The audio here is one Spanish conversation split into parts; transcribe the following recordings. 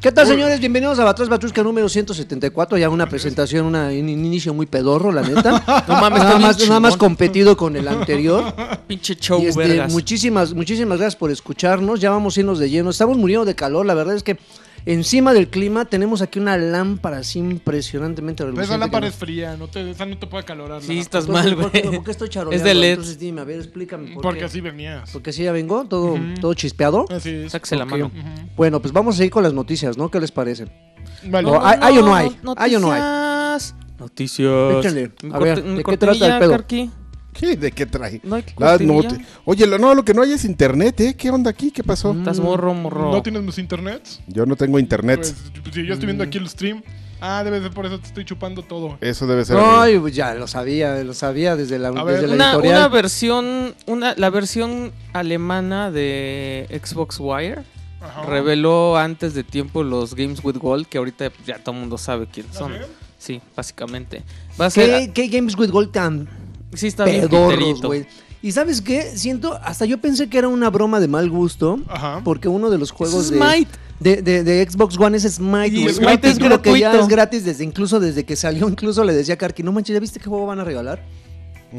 ¿Qué tal, señores? Bienvenidos a Batrás Batrusca número 174. Ya una presentación, una, un inicio muy pedorro, la neta. No mames, nada más, nada más competido con el anterior. Pinche show, Y, este, vergas. muchísimas, muchísimas gracias por escucharnos. Ya vamos a irnos de lleno. Estamos muriendo de calor. La verdad es que encima del clima tenemos aquí una lámpara así impresionantemente Pero reluciente. esa lámpara es fría, no te, esa no te puede calorar. Sí, estás no- mal, ¿Por qué- güey. ¿Por qué estoy charoleando? Es de LED. Entonces dime, a ver, explícame. ¿por Porque qué? así venías. Porque así ya vengo, todo, todo chispeado. Así es. Sáquese la mano. Bueno, pues vamos a ir con las noticias, ¿no? ¿Qué les parece? Vale. No, ¿hay- hay o no hay? ¿Hay o no hay? Noticias. Noticias. Échale. A ver, ¿de qué trata el pedo? Karki. ¿Qué? ¿De qué trae? No hay La cortinilla. noti- Oye, lo, no, lo que no hay es internet, ¿eh? ¿Qué onda aquí? ¿Qué pasó? Estás morro, morro. ¿No tienes mis internets? Yo no tengo internet. Pues, si yo estoy viendo aquí el stream. Ah, debe ser por eso te estoy chupando todo. Eso debe ser. Ay, pues ya lo sabía, lo sabía desde la, A ver. desde la una, editorial. una versión, una, la versión alemana de Xbox Wire Ajá. reveló antes de tiempo los Games with Gold, que ahorita ya todo el mundo sabe quiénes ¿Ah, son. sí? Sí, básicamente. Va a ser. ¿Qué, qué Games with Gold tan Sí, está bien pedorros, güey? Y ¿sabes qué? Siento, hasta yo pensé que era una broma de mal gusto, Ajá. porque uno de los juegos Es de, Smite. de, de- de Xbox One es Smite. Y. Smite es creo que ya es gratis desde incluso desde que salió, incluso le decía a Karki, no manches, ¿ya viste qué juego van a regalar?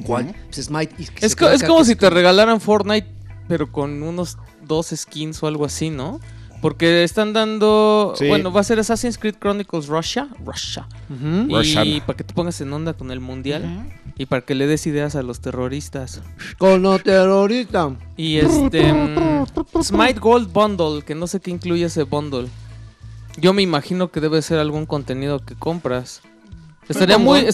¿Cuál? Pues Smite. Y que Es, co- como si te regalaran Fortnite, pero con unos dos skins o algo así, ¿no? Porque están dando. Sí. Bueno, va a ser Assassin's Creed Chronicles Russia. Russia. Y Russian. para que te pongas en onda con el mundial. Y para que le des ideas a los terroristas. Con lo terrorista. Y este. mm, Smite Gold Bundle, que no sé qué incluye ese bundle. Yo me imagino que debe ser algún contenido que compras. Estaría como- muy,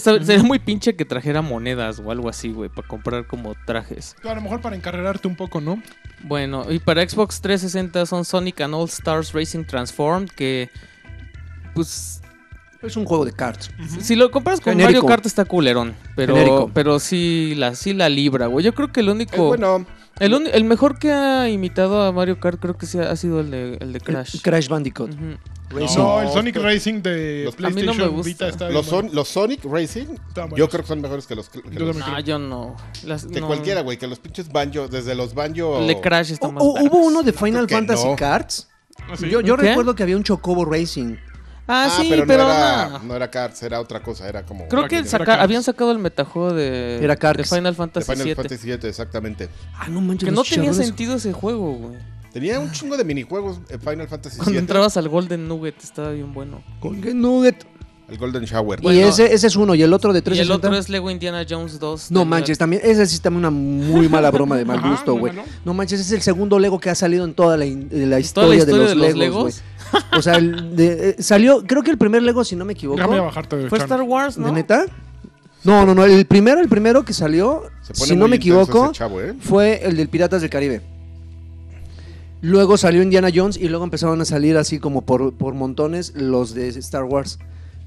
muy pinche que trajera monedas o algo así, güey, para comprar como trajes. A lo mejor para encarrerarte un poco, ¿no? Bueno, y para Xbox 360 son Sonic and All Stars Racing Transformed, que pues Es un juego de cards. si lo compras con Genérico. Mario Kart está culerón, pero Genérico. pero sí la sí la libra, güey. Yo creo que el Eh, único bueno, el, el mejor que ha imitado a Mario Kart creo que sí ha, sido el de el de Crash. El Crash Bandicoot. Racing. No, el Sonic Racing de los- a mí no me PlayStation gusta. Vita está los, son, los Sonic Racing, yo creo que son mejores que los. que Yo los-. No, yo no. Las- que no. cualquiera, güey, que los pinches banjo, desde los banjo. El de Crash está más. Hubo uno de Final Fantasy no. Cards. ¿Ah, sí? Yo, yo recuerdo que había un Chocobo Racing. Ah, Ah, sí, pero, pero, no, era, no. no era cards, era otra cosa, era como. Creo que saca- habían sacado el metajuego de, Era de Final de Fantasy Final VII. Fantasy VII, exactamente. Ah, no manches. Que no tenía sentido ese juego, güey. Tenía un chingo de minijuegos en Final Fantasy Cuando VII. entrabas al Golden Nugget estaba bien bueno. Golden Nugget. El Golden Shower. Y Bueno. ese, ese es uno. Y el otro de Y el 360. otro es Lego Indiana Jones 2. No de manches, la- también. Esa sí es también una muy mala broma de mal gusto, no, güey. no. No manches, es el segundo Lego que ha salido en toda la, in- de la Toda historia, la historia de los, Legos, güey. O sea, el de- eh, salió, creo que el primer Lego, si no me equivoco. Déjame bajarte de Fue. Star Wars, ¿De ¿no? neta? No, no, no. El primero, el primero que salió, si no me equivoco, chavo, ¿eh? fue el del Piratas del Caribe. Luego salió Indiana Jones y luego empezaron a salir así como por, por montones los de Star Wars.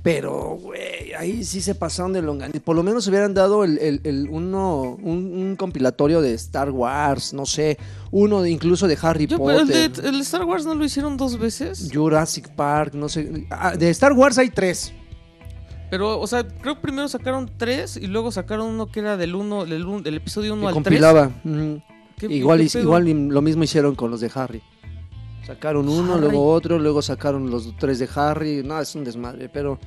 Pero, güey, ahí sí se pasaron de longan. Por lo menos hubieran dado el, el- el uno, un, un compilatorio de Star Wars, no sé, uno de, incluso de Harry Yo, pero Potter, el, de, el Star Wars no lo hicieron dos veces. Jurassic Park, no sé. Ah, de Star Wars hay tres. Pero, o sea, creo que primero sacaron tres y luego sacaron uno que era del uno, del, episodio 1 que al 3. compilaba. Ujú. Igual, igual lo mismo hicieron con los de Harry. Sacaron uno, Harry. luego otro, luego sacaron los tres de Harry. No, es un desmadre, pero...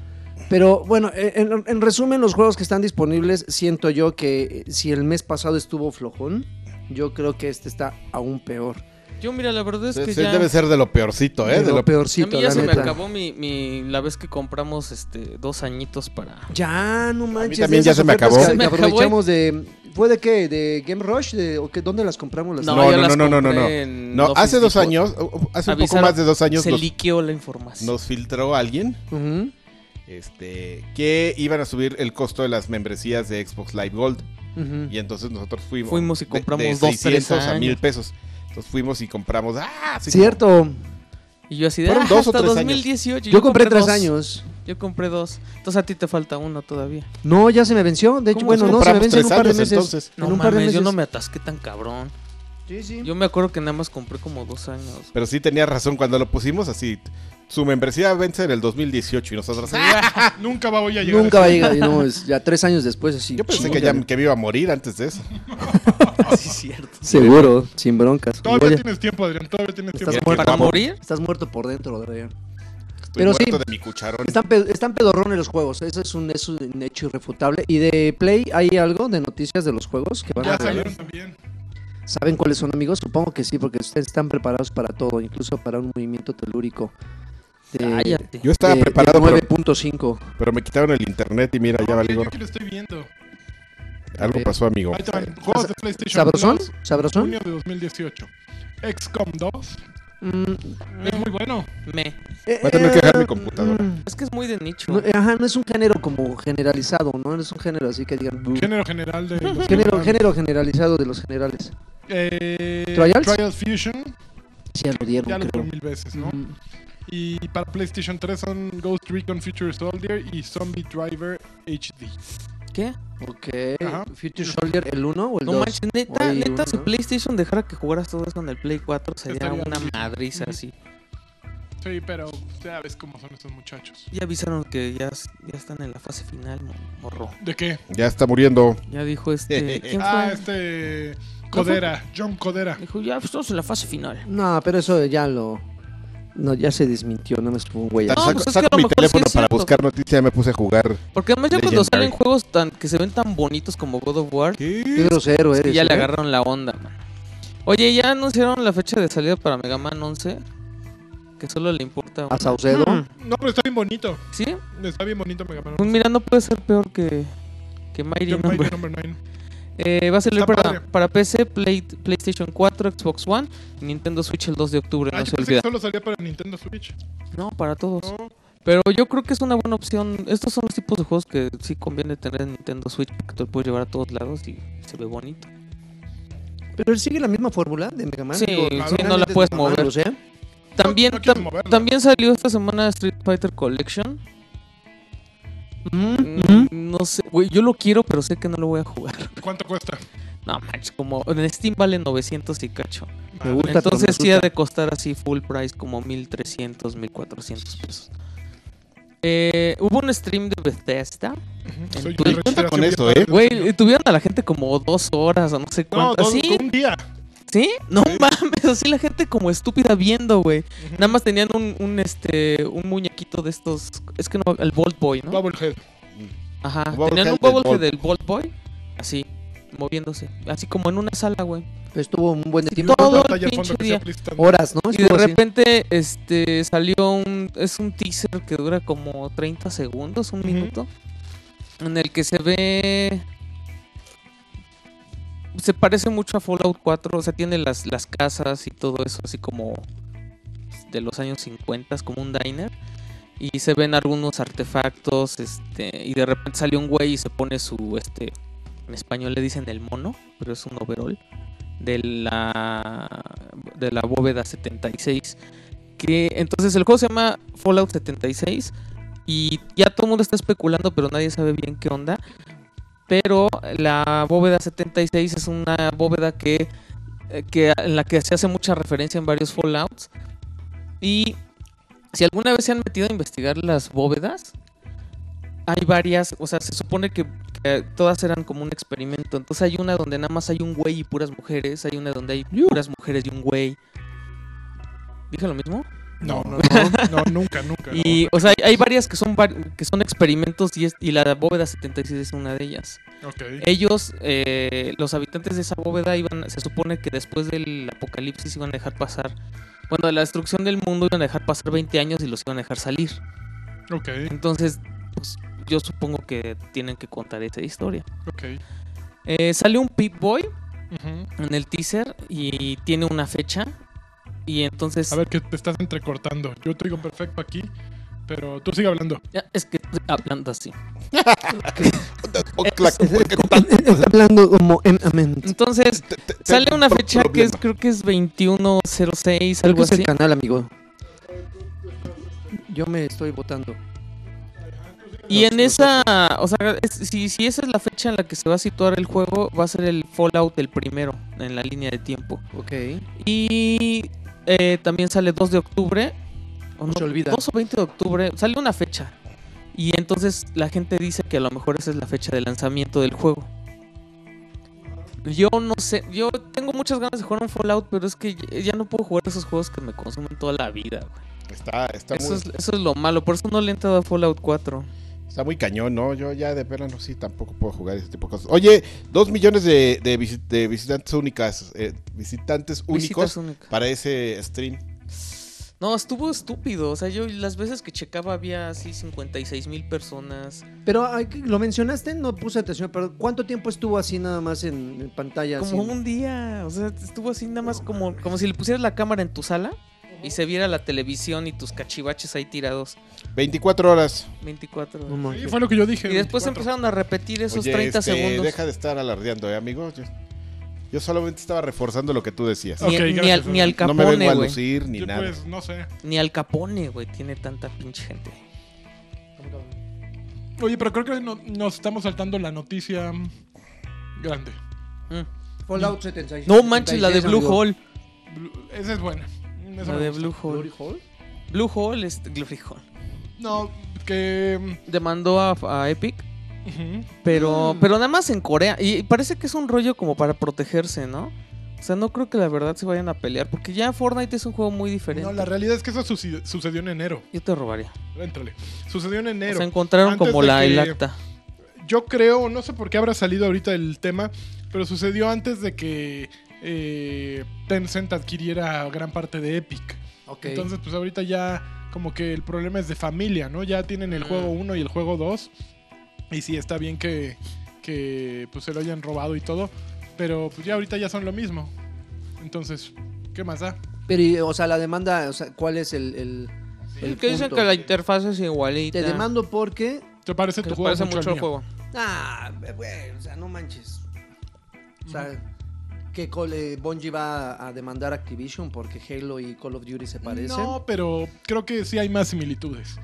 Pero bueno, en, en resumen, los juegos que están disponibles, siento yo que eh, si el mes pasado estuvo flojón, yo creo que este está aún peor. Yo, mira, la verdad es que ya... debe ser de lo peorcito, ¿eh? de De lo lo A peorcito, mí ya la se me acabó mi, mi- la vez que compramos este dos añitos para... Ya, no manches. también de ya se me acabó. Se me aprovechamos de... ¿Fue de qué? ¿De Game Rush? ¿De, o qué? ¿Dónde las compramos? Las No, no, las no, no, no, no. No, Office hace dos años, uh, uh, hace un poco más de dos años, Se nos, liqueó la información. nos filtró alguien este, que iban a subir el costo de las membresías de Xbox Live Gold. Y entonces nosotros fuimos. Fuimos y de- compramos de, dos, tres 600 a. 1000 pesos. Entonces fuimos y compramos. ¡Ah! así Cierto. Y yo así de, Fueron "Ah, dos o hasta tres años". 2018. Yo compré tres dos. años. Yo compré dos. Entonces a ti te falta uno todavía. No, ya se me venció. De hecho, ¿Cómo bueno, no, se me vence en un tres par de años, meses. entonces? En No un par de mames, meses. yo no me atasqué tan cabrón. Sí, sí. Yo me acuerdo que nada más compré como dos años. Pero sí tenía razón cuando lo pusimos así. Su membresía vence en el 2018 y nosotros. ¡ah! Nunca va voy a llegar. Nunca va a llegar. No, es ya tres años después, así. Yo pensé que ya que me iba a morir antes de eso. sí, cierto. Seguro, sin broncas. Todavía Oye, tienes tiempo, Adrián. Todavía tienes Estás tiempo. muerto. ¿Para morir? Estás muerto por dentro, Adrián. Pero sí. muerto de mi cucharón. Están, pe- están pedorrones los juegos, eso es un, es un hecho irrefutable. ¿Y de Play hay algo de noticias de los juegos que van Ya a salir? salieron también. ¿Saben cuáles son, amigos? Supongo que sí, porque ustedes están preparados para todo, incluso para un movimiento telúrico. De- Cállate. Yo estaba de- de preparado, pero, 9.5. pero me quitaron el internet y mira, ya No, yo aquí lo estoy viendo. Algo pasó, amigo. Juegos de PlayStation ¿Sabrosón? Plus, ¿Sabrosón? junio de 2018. XCOM 2. Mm, Es muy bueno. Me. eh, Voy a tener que dejar mi eh, computadora. mm, Es que es muy de nicho. no, eh, ajá, no es un género como generalizado, ¿no? No es un género así que digan... Género general de los Género, género generalizado de los generales. Eh, ¿Trials? Trial Fusion. Sí, ya lo dieron, Ya lo creo. mil veces, ¿no? Mm. Y para PlayStation 3 son Ghost Recon Future Soldier y Zombie Driver HD. ¿Qué? Ok. Ajá. Future Soldier, ¿el 1 o el No 2? manches, neta, Oye, neta, uno, si ¿no? PlayStation dejara que jugaras todo eso en el Play 4 sería Estaría una bien. madriza así. Sí, pero ya ves cómo son estos muchachos. Ya avisaron que ya, ya están en la fase final, mo- morro. ¿De qué? Ya está muriendo. Ya dijo este. ¿Quién fue? Ah, este. Codera, John Codera. Dijo, ya pues, estamos en la fase final. No, pero eso ya lo... No, ya se desmintió, no me estuvo un güey. No, saco pues es que saco a lo mi sí teléfono para buscar noticias, ya me puse a jugar. Porque además ya cuando salen juegos tan que se ven tan bonitos como God of War, Qué ¿Qué? grosero es eres. que ya le ¿eh? agarraron la onda, man. Oye, ya anunciaron la fecha de salida para Mega Man 11. Que solo le importa. A. Saucedo. Mm, No, pero está bien bonito. ¿Sí? Está bien bonito Mega Man. Pues mira, no puede ser peor que, que Mighty Number. Number 9. Eh, va a salir para, para PC, Play- PlayStation 4, Xbox One Nintendo Switch el 2 de octubre, Ah, no yo se pensé que olvida. solo salía para Nintendo Switch. No, para todos. No. Pero yo creo que es una buena opción. Estos son los tipos de juegos que sí conviene tener en Nintendo Switch porque te lo puedes llevar a todos lados y se ve bonito. Pero él sigue la misma fórmula de Mega Man. Sí, Digo, sí, finalmente no la es puedes mover. También, no quieres tam- moverla. también salió esta semana Street Fighter Collection. Mm, Mm, No sé, güey, yo lo quiero, pero sé que no lo voy a jugar. ¿Cuánto cuesta? No manches, como en Steam vale 900 y cacho. Me gusta, Entonces me sí ha de costar así full price como 1300, 1400 pesos. Eh, hubo un stream de Bethesda. Twitter. una Cuenta con eso, ¿eh? Güey, tuvieron a la gente como dos horas o no sé No, cuántas. dos, ¿Sí? un día. ¿Sí? No mames, así la gente como estúpida viendo, güey. Nada más tenían un, un, este un muñequito de estos, es que no, el Bolt Boy, ¿no? Bubblehead. Ajá, tenían un Bolt. del Bolt Boy, así, moviéndose, así como en una sala, güey. Estuvo un buen Y tiempo. Todo el pinche día. Horas, ¿no? Y de repente, este, salió un, es un teaser que dura como 30 segundos, un minuto, en el que se ve, se parece mucho a Fallout 4, o sea, tiene las, las casas y todo eso, así como de los años 50, como un diner. Y se ven algunos artefactos, este, y de repente salió un güey y se pone su, este, en español le dicen el mono, pero es un overall de la de la bóveda 76 que entonces el juego se llama Fallout 76 y ya todo el mundo está especulando pero nadie sabe bien qué onda pero la bóveda 76 es una bóveda que, eh, que en la que se hace mucha referencia en varios Fallouts y si alguna vez se han metido a investigar las bóvedas hay varias, o sea, se supone que, que todas eran como un experimento. Entonces hay una donde nada más hay un güey y puras mujeres. Hay una donde hay puras mujeres y un güey. ¿Dije lo mismo? No, no, no, no, nunca, nunca. no. Y, o sea, hay, varias que son, que son experimentos y, es- y la bóveda 76 es una de ellas. Ok. Ellos, eh, los habitantes de esa bóveda, iban, se supone que después del apocalipsis iban a dejar pasar, bueno, de la destrucción del mundo iban a dejar pasar 20 años y los iban a dejar salir. Ok, Entonces, pues, yo supongo que tienen que contar esa historia. ok. Eh, salió un Pip Boy en el teaser y tiene una fecha. Y entonces. A ver, que te estás entrecortando. Yo te digo perfecto aquí, pero tú sigue hablando. Ya, es que estoy hablando así. Hablando como en amén. Entonces, sale una fecha que es, creo que es 2106, Creo algo es así. el canal, amigo. Yo me estoy votando. Y en esa, o sea, es- si, si esa es la fecha en la que se va a situar el juego, va a ser el Fallout el primero en la línea de tiempo. Ok. Y eh, también sale 2 de octubre. ¿o No se olvida. 2 o 20 de octubre. Sale una fecha. Y entonces la gente dice que a lo mejor esa es la fecha de lanzamiento del juego. Yo no sé, yo tengo muchas ganas de jugar un Fallout, pero es que ya- no puedo jugar esos juegos que me consumen toda la vida. güey. Está, está, Eso muy, es, eso es lo malo, por eso no le he entrado a Fallout 4. Está muy cañón, ¿no? Yo ya de plano sí tampoco puedo jugar ese tipo de cosas. Oye, dos millones de, de, visi- de visitantes únicas, eh, visitantes únicos únicas. para ese stream. No, estuvo estúpido. O sea, yo las veces que checaba había así 56 mil personas. Pero lo mencionaste, no puse atención, pero ¿cuánto tiempo estuvo así nada más en, en pantalla? Como así? un día. O sea, estuvo así nada más como, como si le pusieras la cámara en tu sala y se viera la televisión y tus cachivaches ahí tirados. 24 horas. 24 No horas. Sí, fue lo que yo dije. Y después 24. empezaron a repetir esos Oye, 30 este, segundos. Deja de estar alardeando, ¿eh, amigo? Yo, yo solamente estaba reforzando lo que tú decías. Ni, ni gracias, al, ni al no me vengo Capone, a lucir ni Yo, nada. pues, no sé. Ni al Capone, güey. Tiene tanta pinche gente. Oye, pero creo que no- nos estamos saltando la noticia grande. Mm. Fallout 76. No manches, la de 76, Blue amigo. Hole. Esa es buena. Esa La me de gusta. Blue Hole. Hole. Blue Hole, este, Glory Hole. No, que. Demandó a, a Epic. mm, ujú. Pero, Mm. pero nada más en Corea. Y parece que es un rollo como para protegerse, ¿no? O sea, no creo que la verdad se vayan a pelear. Porque ya Fortnite es un juego muy diferente. No, la realidad es que eso suci- sucedió en enero. Yo te robaría. Éntrale. Sucedió en enero. Se encontraron Antes como de la, el que- acta. Yo creo, no sé por qué habrá salido ahorita el tema, pero sucedió antes de que eh, Tencent adquiriera gran parte de Epic. Ok. Entonces, pues ahorita ya como que el problema es de familia, ¿no? Ya tienen el Mm. juego 1 y el juego 2. Y sí, está bien que, que pues se lo hayan robado y todo. Pero pues ya ahorita ya son lo mismo. Entonces, ¿qué más da? Pero, o sea, la demanda, o sea, ¿cuál es el, el, el que dicen que la interfaz es igualita. Te demando porque... ¿Te parece Que tu juego parece mucho, mío? juego. Ah, güey, o sea, no manches. O sea, que eh, Bungie va a- demandar Activision porque Halo y Call of Duty se parecen. No, pero creo que sí hay más similitudes.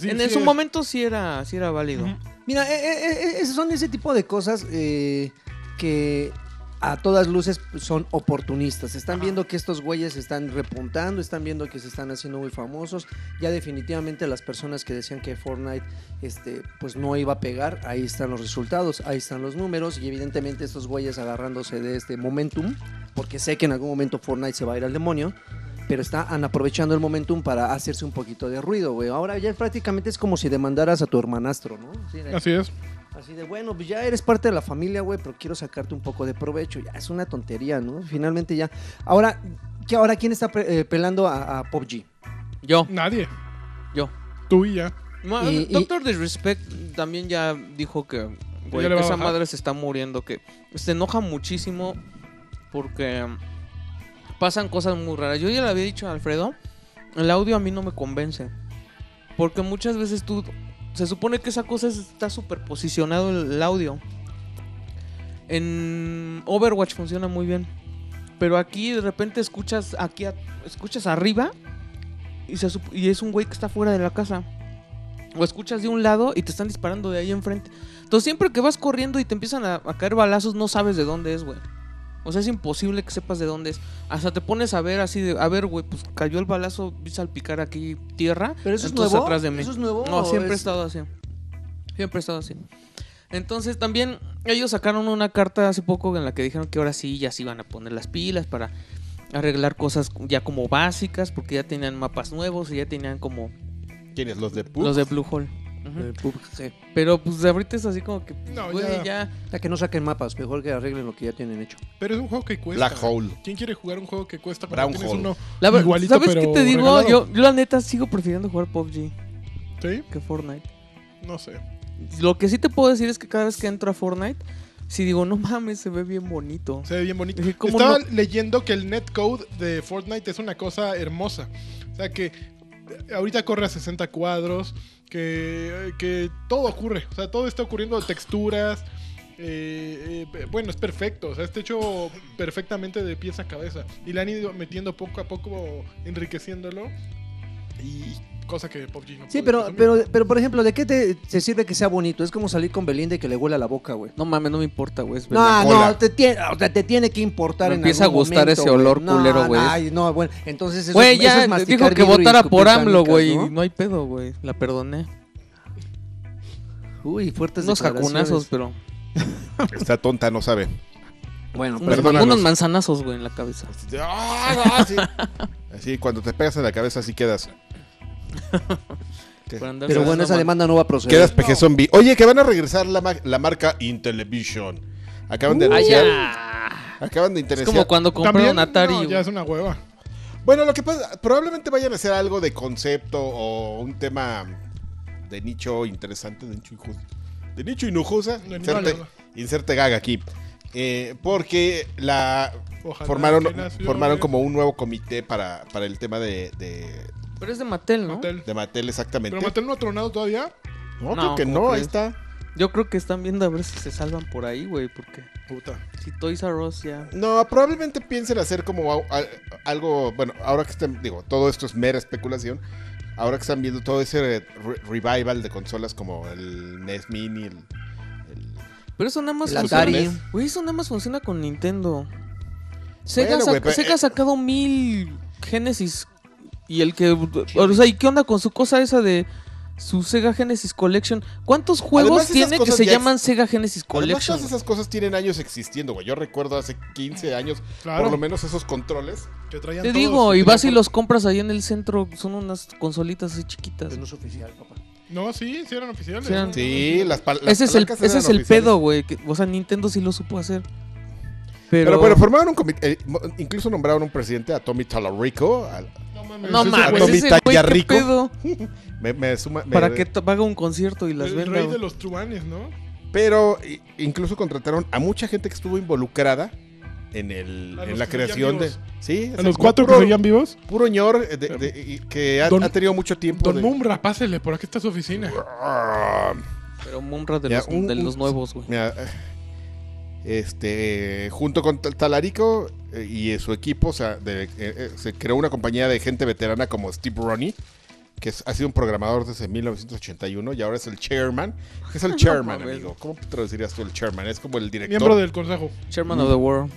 Sí- en sí su es- momento sí era, sí era válido. Mira, eh, eh, eh, esos son ese tipo de cosas eh, que a todas luces son oportunistas. Están Ajá. viendo que estos güeyes están repuntando, están viendo que se están haciendo muy famosos. Ya definitivamente las personas que decían que Fortnite este, pues no iba a pegar, ahí están los resultados, ahí están los números y evidentemente estos güeyes agarrándose de este momentum, porque sé que en algún momento Fortnite se va a ir al demonio. Pero están aprovechando el momentum para hacerse un poquito de ruido, güey. Ahora ya prácticamente es como si demandaras a tu hermanastro, ¿no? Sí, Así es. Así de, bueno, pues ya eres parte de la familia, güey, pero quiero sacarte un poco de provecho. Ya es una tontería, ¿no? Finalmente ya. Ahora, ¿qué, ahora ¿quién está pe- eh, pelando a, a PUBG? Yo, Nadie. yo. Tú y ya. Ma- Y- y- Doctor Disrespect también ya dijo que, güey, esa madre se está muriendo, que se enoja muchísimo porque pasan cosas muy raras. Yo ya le había dicho a Alfredo, el audio a mí no me convence. Porque muchas veces tú, se supone que esa cosa es- está superposicionado el, audio. En Overwatch funciona muy bien. Pero aquí de repente escuchas aquí a- escuchas arriba y, se y es un güey que está fuera de la casa. O escuchas de un lado y te están disparando de ahí enfrente. Entonces siempre que vas corriendo y te empiezan a caer balazos, no sabes de dónde es, güey. O sea, es imposible que sepas de dónde es. Hasta te pones a ver así de, a ver, güey, pues cayó el balazo, vi salpicar aquí tierra. ¿Pero eso es nuevo? atrás de mí. ¿Eso es nuevo No, siempre he es- estado así. Siempre he estado así. Entonces también ellos sacaron una carta hace poco en la que dijeron que ahora sí ya se iban a poner las pilas para arreglar cosas ya como básicas, porque ya tenían mapas nuevos y ya tenían como ¿Quiénes? ¿Los de los de Blue Hole. Eh, PUBG. Pero pues ahorita es así como que, No, güey, ya. ya. Ya que no saquen mapas, mejor que arreglen lo que ya tienen hecho. Pero es un juego que cuesta. Black Hole. ¿Quién quiere jugar un juego que cuesta Brown tienes Hole. uno La igualito, ¿Sabes pero qué te digo? regalado? Yo, yo la neta sigo prefiriendo jugar PUBG ¿Sí? que Fortnite. No sé. Lo que sí te puedo decir es que cada vez que entro a Fortnite, si digo, no mames, se ve bien bonito. Se ve bien bonito. Dije, ¿cómo Estaba no? leyendo que el netcode de Fortnite es una cosa hermosa. O sea que ahorita corre a 60 cuadros, que, que todo ocurre. O sea, todo está ocurriendo, texturas. eh, eh, bueno, es perfecto. O sea, está hecho perfectamente de pieza a cabeza. Y le han ido metiendo poco a poco, enriqueciéndolo. Y cosa que PUBG no Sí, puede pero, pero, pero por ejemplo, ¿de qué te, te sirve que sea bonito? Es como salir con Belinda y que le huela la boca, güey. No mames, no me importa, güey. es No, no, te tiene, o sea, te tiene que importar Me en empieza a gustar momento, ese olor güey. culero, No, güey. Ay, no, bueno, entonces eso, Güey, es- ya eso es dijo que votara por AMLO, güey. ¿no? y ¿no? hay pedo, güey. La perdoné. Uy, fuertes Unos jacunazos, pero. Está tonta, no sabe. Bueno, Unos, Perdónanos. unos manzanazos, güey, en la cabeza. ¡Ah, no! Así. Así, cuando te pegas en la cabeza, así quedas. Pero bueno, esa demanda no va a proceder. Quedas peje zombie. Oye, que van a regresar la, ma- la marca Intellivision. Acaban de Ah, anunciar. Acaban de Es interesar. como cuando compraron Atari. no, güey. ya es una hueva. Bueno, lo que pasa, probablemente vayan a hacer algo de concepto o un tema de nicho interesante, de nicho injusto. De nicho inojosa. De Inserte, nicho. inserte gag aquí. Eh, porque la Ojalá formaron, que nació, formaron eh. como un nuevo comité para, para el tema de, de, Pero es de Mattel, ¿no? Mattel. de Mattel exactamente. Pero Mattel no ha tronado todavía. no, No, creo que ¿cómo no, ahí crees? está. Yo creo que están viendo a ver si se salvan por ahí, güey. Porque Puta. si Toys R Us ya. No, probablemente piensen hacer como a- a- algo, bueno, ahora que están, digo, todo esto es mera especulación. Ahora que están viendo todo ese re- revival de consolas como el NES Mini, el, el- Pero eso nada más El funciona. Atari. Güey, eso nada más funciona con Nintendo. Sega, Bueno, pero- Sega ha sacado mil Genesis. Y el que. O sea, ¿y qué onda con su cosa esa de su Sega Genesis Collection? ¿Cuántos juegos Además, tiene que se llaman Sega Genesis Además, Collection? todas esas cosas tienen años existiendo, güey. Yo recuerdo hace 15 años, Claro. por lo menos esos controles. Que traían Te todos, digo, y vas y los compras ahí en el centro. Son unas consolitas así chiquitas. Pero no es oficial, papá. No, sí, sí eran oficiales. Sí eran- ¿no? Sí, las, pal- las Ese es el, ese es el oficiales. pedo, güey. O sea, Nintendo sí lo supo hacer. Pero, Pero bueno, formaron un comité, eh, incluso nombraron un presidente a Tommy Talarico. al- No mames. no ese. Me, me suma- me- Para que haga un concierto y las El venda. rey güey. de los truanes, ¿no? Pero incluso contrataron a mucha gente que estuvo involucrada en, el, en la que creación de... vivos. Sí, A los cuatro que puro, seguían vivos. Puro ñor de- de- y que ha, Don- ha tenido mucho tiempo Don de... Mumra, pásele, por aquí está su oficina. Ah, Pero Mumra de, Ya, los, un- de un- los nuevos, güey. mira, eh, este, junto con Tal- Talarico eh, y su equipo, o sea, de- eh, eh, se creó una compañía de gente veterana como Steve Roney, que es- ha sido un programador desde 1981 y ahora es el chairman. ¿Qué es el chairman, amigo? ¿Cómo traducirías tú el chairman? Es como el director. Miembro del consejo. Chairman of the World.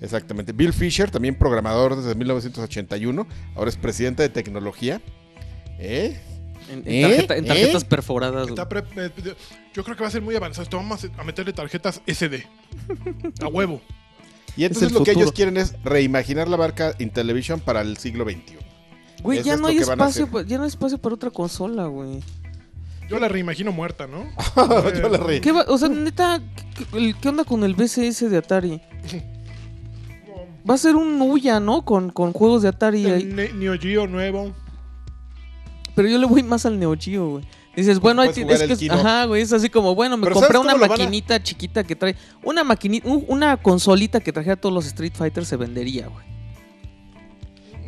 Exactamente. Bill Fisher, también programador desde 1981, ahora es presidente de tecnología. ¿Eh? En, en ¿Eh? tarjeta- en ¿Eh? tarjetas perforadas. güey. Está pre- eh, yo creo que va a ser muy avanzado. Esto vamos a meterle tarjetas SD. A huevo. Y entonces lo que ellos quieren es reimaginar la marca Intellivision para el siglo XXI. Güey, ya no hay espacio, ya no hay espacio para otra consola, güey. Yo la reimagino muerta, ¿no? Yo la. ¿Qué va- o sea, neta, ¿qué, onda con el BCS de Atari? Va a ser un Uya, ¿no? Con, con juegos de Atari ahí. El Ne- Neo Geo nuevo. Pero yo le voy más al Neo Geo, güey. Dices, bueno, ahí Puedes ti- jugar es que es, ajá, güey, es así como, bueno, me Pero compré ¿sabes una lo a- maquinita chiquita que trae, una maquinita, un- una consolita que trajera todos los Street Fighter se vendería, güey.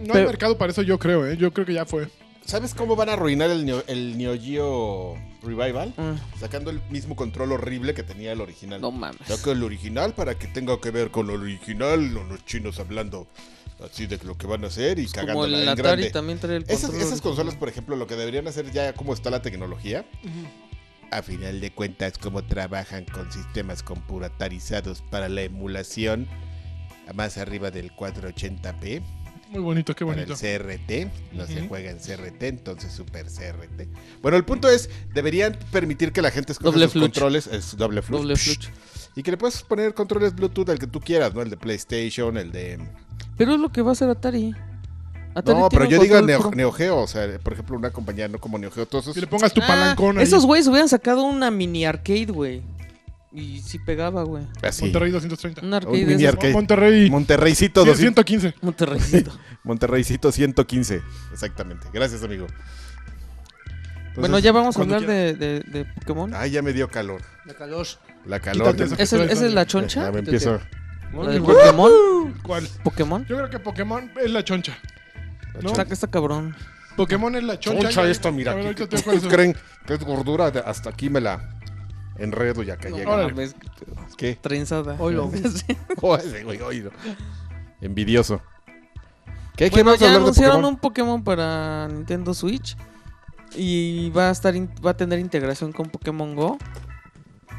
No Pero- hay mercado para eso, yo creo, ¿eh? Yo creo que ya fue. ¿Sabes cómo van a arruinar el Neo, el Neo Geo Revival? Ah, Sacando el mismo control horrible que tenía el original. no mames. Saca el original para que tenga que ver con el original, o los chinos hablando así de lo que van a hacer y Pues Como cagándola el en Atari grande. también trae el Esas, control esas original. consolas, por ejemplo, lo que deberían hacer ya como está la tecnología, a final de cuentas, cómo trabajan con sistemas computarizados para la emulación, más arriba del 480p, Muy bonito, qué para bonito. el CRT, no se juega en CRT, entonces Super CRT. Bueno, el punto es, deberían permitir que la gente escoja Doble sus fluch. controles, es doble fluch, Doble psh, fluch. Y que le puedes poner controles Bluetooth al que tú quieras, ¿no? El de PlayStation, el de... Pero es lo que va a hacer Atari. Atari No, pero un yo digo Neo, Geo, o sea, por ejemplo, una compañía no como Neo Geo, todos esos- Que le pongas tu Ah, palancón ahí. Esos güeyes hubieran sacado una mini arcade, güey. Y sí pegaba, güey. así. Monterrey 230. Un Un arcade mini de arcade. Monterrey Monterreycito, sí, 200 115. Monterreycito. Monterreycito 115, exactamente. Gracias, amigo. Entonces, bueno, ya vamos a hablar de, de, de Pokémon. Ay, ya me dio calor. La calor. La calor. Quítate esa. ¿Esa, esa es la choncha? Ya me empiezo. ¿La de Pokémon? ¿Cuál? ¿Pokémon? Yo creo que Pokémon es la choncha. ¿no? Está, está cabrón. Pokémon es la choncha. Choncha Ya- esto, mira. A ver, aquí, ahorita te ¿Ustedes acuerdas. creen que es gordura? Hasta aquí me la enredo ya que No llega. ¿Qué? trenzada. Oilo. Güey, oído. Envidioso. ¿Qué? ¿Qué Bueno, ya anunciaron Pokémon? un Pokémon para Nintendo Switch. Y va a estar va a tener integración con Pokémon Go.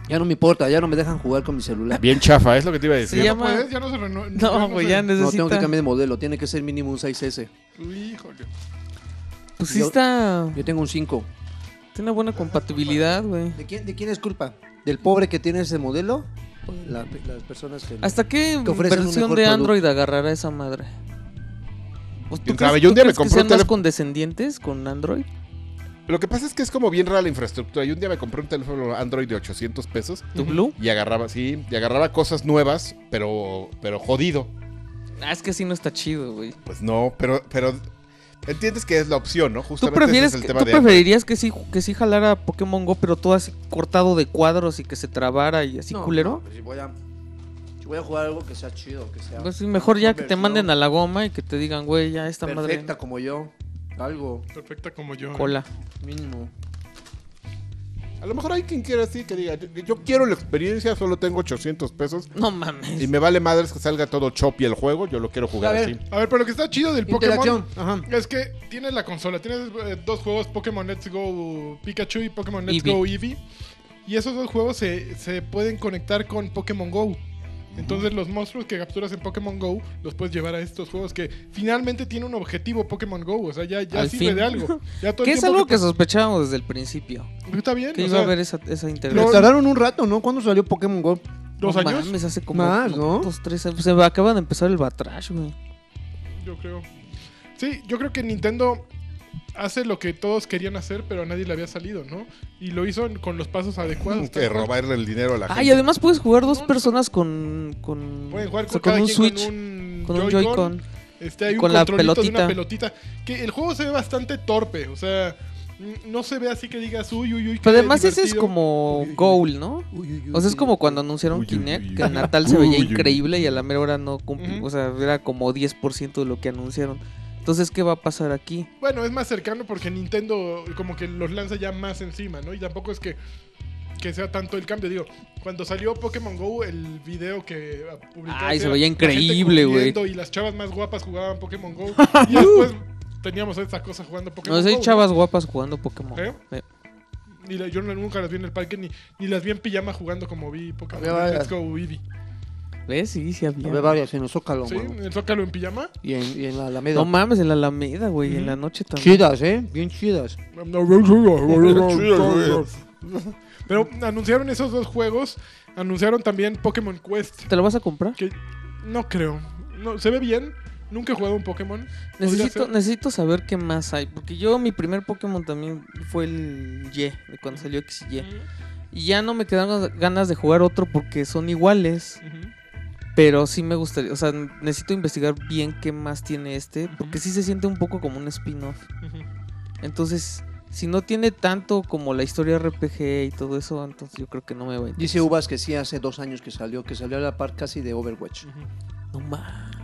Ya no me importa, ya no me dejan jugar con mi celular. Bien chafa, es lo que te iba a decir. Se ¿Ya no puedes? Ya no se renue- No, güey, ya No, tengo que cambiar de modelo, tiene que ser mínimo un 6S. Híjole. Pues sí Yo- está. Yo tengo un 5. Tiene buena compatibilidad, güey. ¿De quién, ¿De quién es culpa? ¿Del pobre que tiene ese modelo? ¿O de la- las personas que... ¿Hasta qué Que ofrecen un versión mejor de producto. Android agarrará esa madre? Pues, ¿Tú ¿Quién crees, sabe? Yo un tú día me crees que compré un sean más condescendientes con Android? Lo que pasa es que es como bien rara la infraestructura. Y un día me compré un teléfono Android de 800 pesos ¿Tu Blue? y agarraba, sí, y agarraba cosas nuevas, pero, pero jodido. Ah, es que así no está chido, güey. Pues no, pero, pero entiendes que es la opción, ¿no? ¿Tú, Justamente prefieres ese es que- el tema ¿tú de preferirías que sí, que sí jalara Pokémon Go, pero todo así cortado de cuadros y que se trabara y así No, culero? no, pues si voy a, si voy a jugar algo que sea chido, que sea Pues mejor ya que te manden a la goma y que te digan, güey, ya esta perfecta madre como yo. Algo Perfecta como yo. ¿eh? cola. mínimo. A lo mejor hay quien quiera así que diga, yo, yo quiero la experiencia, solo tengo 800 pesos No mames. y me vale madres que salga todo choppy el juego, yo lo quiero jugar A ver. así. A ver, pero lo que está chido del Pokémon. Ajá. es que tienes la consola. Tienes eh, dos juegos, Pokémon Let's Go Pikachu y Pokémon Let's Eevee. Go Eevee. Y esos dos juegos se, se pueden conectar con Pokémon Go. Entonces los monstruos que capturas en Pokémon Go los puedes llevar a estos juegos que finalmente tiene un objetivo Pokémon Go. O sea, ya, ya Al sirve fin. de algo. Ya todo el Que es tiempo algo que sospechábamos desde el principio. Está bien. Que o iba a haber esa, esa Lo integración. tardaron un rato, ¿no? ¿Cuándo salió Pokémon Go? ¿Dos No años? mames, hace como Más, ¿no? dos, tres años. Se acaba de empezar el Batrash, güey. Yo creo. Sí, yo creo que Nintendo hace lo que todos querían hacer, pero a nadie le había salido, ¿no? Y lo hizo con los pasos adecuados. Que robarle el dinero a la Ah, gente. y además puedes jugar dos personas con. con Pueden jugar o sea, con, cada un quien Switch. con un Con un Joy-Con. Este, hay un Con la controlito de una pelotita. pelotita. Que el juego se ve bastante torpe. O sea, mm, no se ve así que digas uy, uy, uy. Pero además ese es divertido". como Uy, uy, uy. goal, ¿no? Uy, uy, uy, O sea, es como cuando anunciaron Kinect, uy, que uy. en Natal se veía Uy, uy, uy. increíble y a la mera hora no cumplió. O sea, era como 10% de lo que anunciaron. Entonces, ¿qué va a pasar aquí? Bueno, es más cercano porque Nintendo como que los lanza ya más encima, ¿no? Y tampoco es que, que sea tanto el cambio. Digo, cuando salió Pokémon Go, el video que publicó... Ay, se veía increíble, güey. Y las chavas más guapas jugaban Pokémon Go. y después teníamos esta cosa jugando Pokémon No sé, Go. hay chavas guapas jugando Pokémon. ¿Eh? Eh, Ni la- yo no- nunca las vi en el parque, ni, ni las vi en pijama jugando como vi Pokémon. Let's Go Eevee. ¿Ves? Sí, sí había. Había varias en el Zócalo, ¿Sí? mano. ¿En el Zócalo en pijama? Y en, y en la Alameda. No mames, en la Alameda, güey. En la noche también. chidas, ¿eh? Bien chidas. Pero anunciaron esos dos juegos. Anunciaron también Pokémon Quest. ¿Te lo vas a comprar? Que no creo. No, se ve bien. Nunca he jugado un Pokémon. Necesito, ser. necesito saber qué más hay. Porque yo, mi primer Pokémon también fue el Y, de cuando salió X y Y. Y ya no me quedaron ganas de jugar otro porque son iguales. Ujú. Pero sí me gustaría, o sea, necesito investigar bien qué más tiene este. Porque Ujú. sí se siente un poco como un spin-off. Entonces, si no tiene tanto como la historia RPG y todo eso, entonces yo creo que no me va a interesar. Dice Uvas que sí, hace dos años que salió, que salió a la par casi de Overwatch. Ujú. No mames.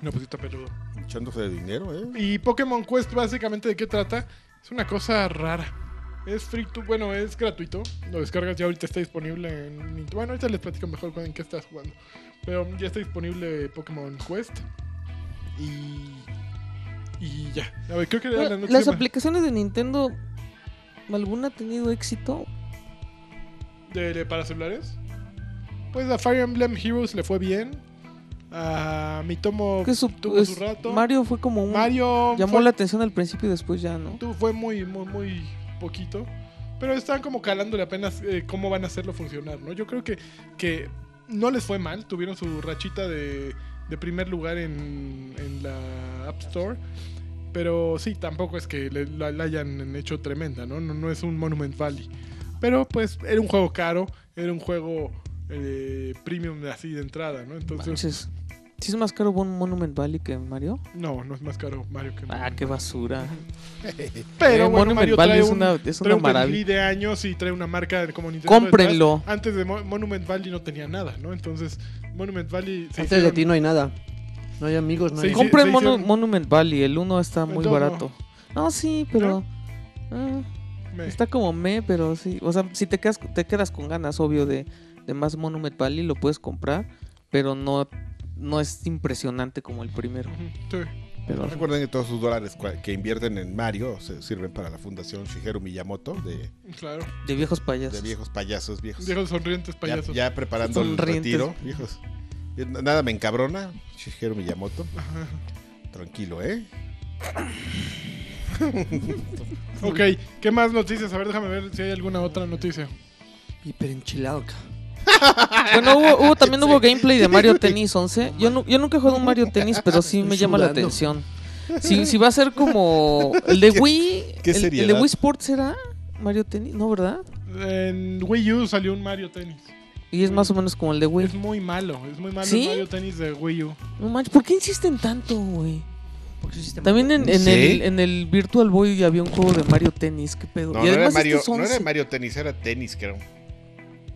Una pusita peludo. Echándose de dinero, ¿eh? Y Pokémon Quest, básicamente, ¿de qué trata? Es una cosa rara. Es free to, bueno, es gratuito. Lo descargas ya ahorita está disponible en Nintendo. Bueno, ahorita les platico mejor en qué estás jugando. Pero ya está disponible Pokémon Quest. Y. Y ya. A ver, creo que la Bueno, Las aplicaciones de Nintendo, ¿alguna ha tenido éxito? de, de- para celulares. Pues a Fire Emblem Heroes le fue bien. A Mitomo Que su, tuvo es- su rato. Mario fue como un... Mario llamó fue- la atención al principio y después ya, ¿no? Tu- fue muy, muy, muy poquito. Pero están como calándole apenas eh, cómo van a hacerlo funcionar, ¿no? Yo creo que, que no les fue mal. Tuvieron su rachita de, de primer lugar en, en la App Store. Pero sí, tampoco es que le- la, hayan hecho tremenda, ¿no? ¿no? No es un Monument Valley. Pero pues era un juego caro, era un juego eh, premium así de entrada, ¿no? Entonces. ¿Sí es más caro un Monument Valley que Mario? no, no es más caro Mario que Ah, Monument qué Valley. basura. Pero Eh, bueno, Monument Mario Valley trae es un, una, es trae una un maravilla. de años y trae una marca como Nintendo. Cómprenlo. detrás. Antes de Mo- Monument Valley no tenía nada, ¿no? Entonces, Monument Valley. se Antes de ti no hay nada. No hay amigos, no hay. Compren se hicieron- Monument Valley, el 1 está muy barato. No, sí, pero... ah, está como me, pero sí. O sea, si te quedas, te quedas con ganas, obvio, de, de más Monument Valley, lo puedes comprar, pero no, no es impresionante como el primero. Sí, Pero Recuerden que todos sus dólares que invierten en Mario se sirven para la fundación Shigeru Miyamoto de, claro. de viejos payasos. de viejos payasos viejos. Viejos sonrientes ya, payasos. ya preparando el retiro, viejos. Nada me encabrona, Shigeru Miyamoto. Ajá. Tranquilo, ¿eh? Ok, ¿qué más noticias? A ver, déjame ver si hay alguna otra noticia. Hiper enchilado, ca. Bueno, hubo, hubo- también hubo gameplay de Mario Tennis 11. Yo, nu- yo nunca he jugado un Mario Tennis, pero sí me llama la atención. Si, si va a ser como el de Wii. qué el, el de? Wii Sports será Mario Tennis, ¿no, verdad? En Wii U salió un Mario Tennis. Y es más o menos como el de Wii. Es muy malo, es muy malo ¿Sí? el Mario Tennis de Wii U. No manches, ¿por qué insisten tanto, güey? También en, en Sí. el, en el Virtual Boy había un juego de Mario Tennis, qué pedo. No, y no era, Mario, este no era 11. Mario Tenis, era tenis, creo.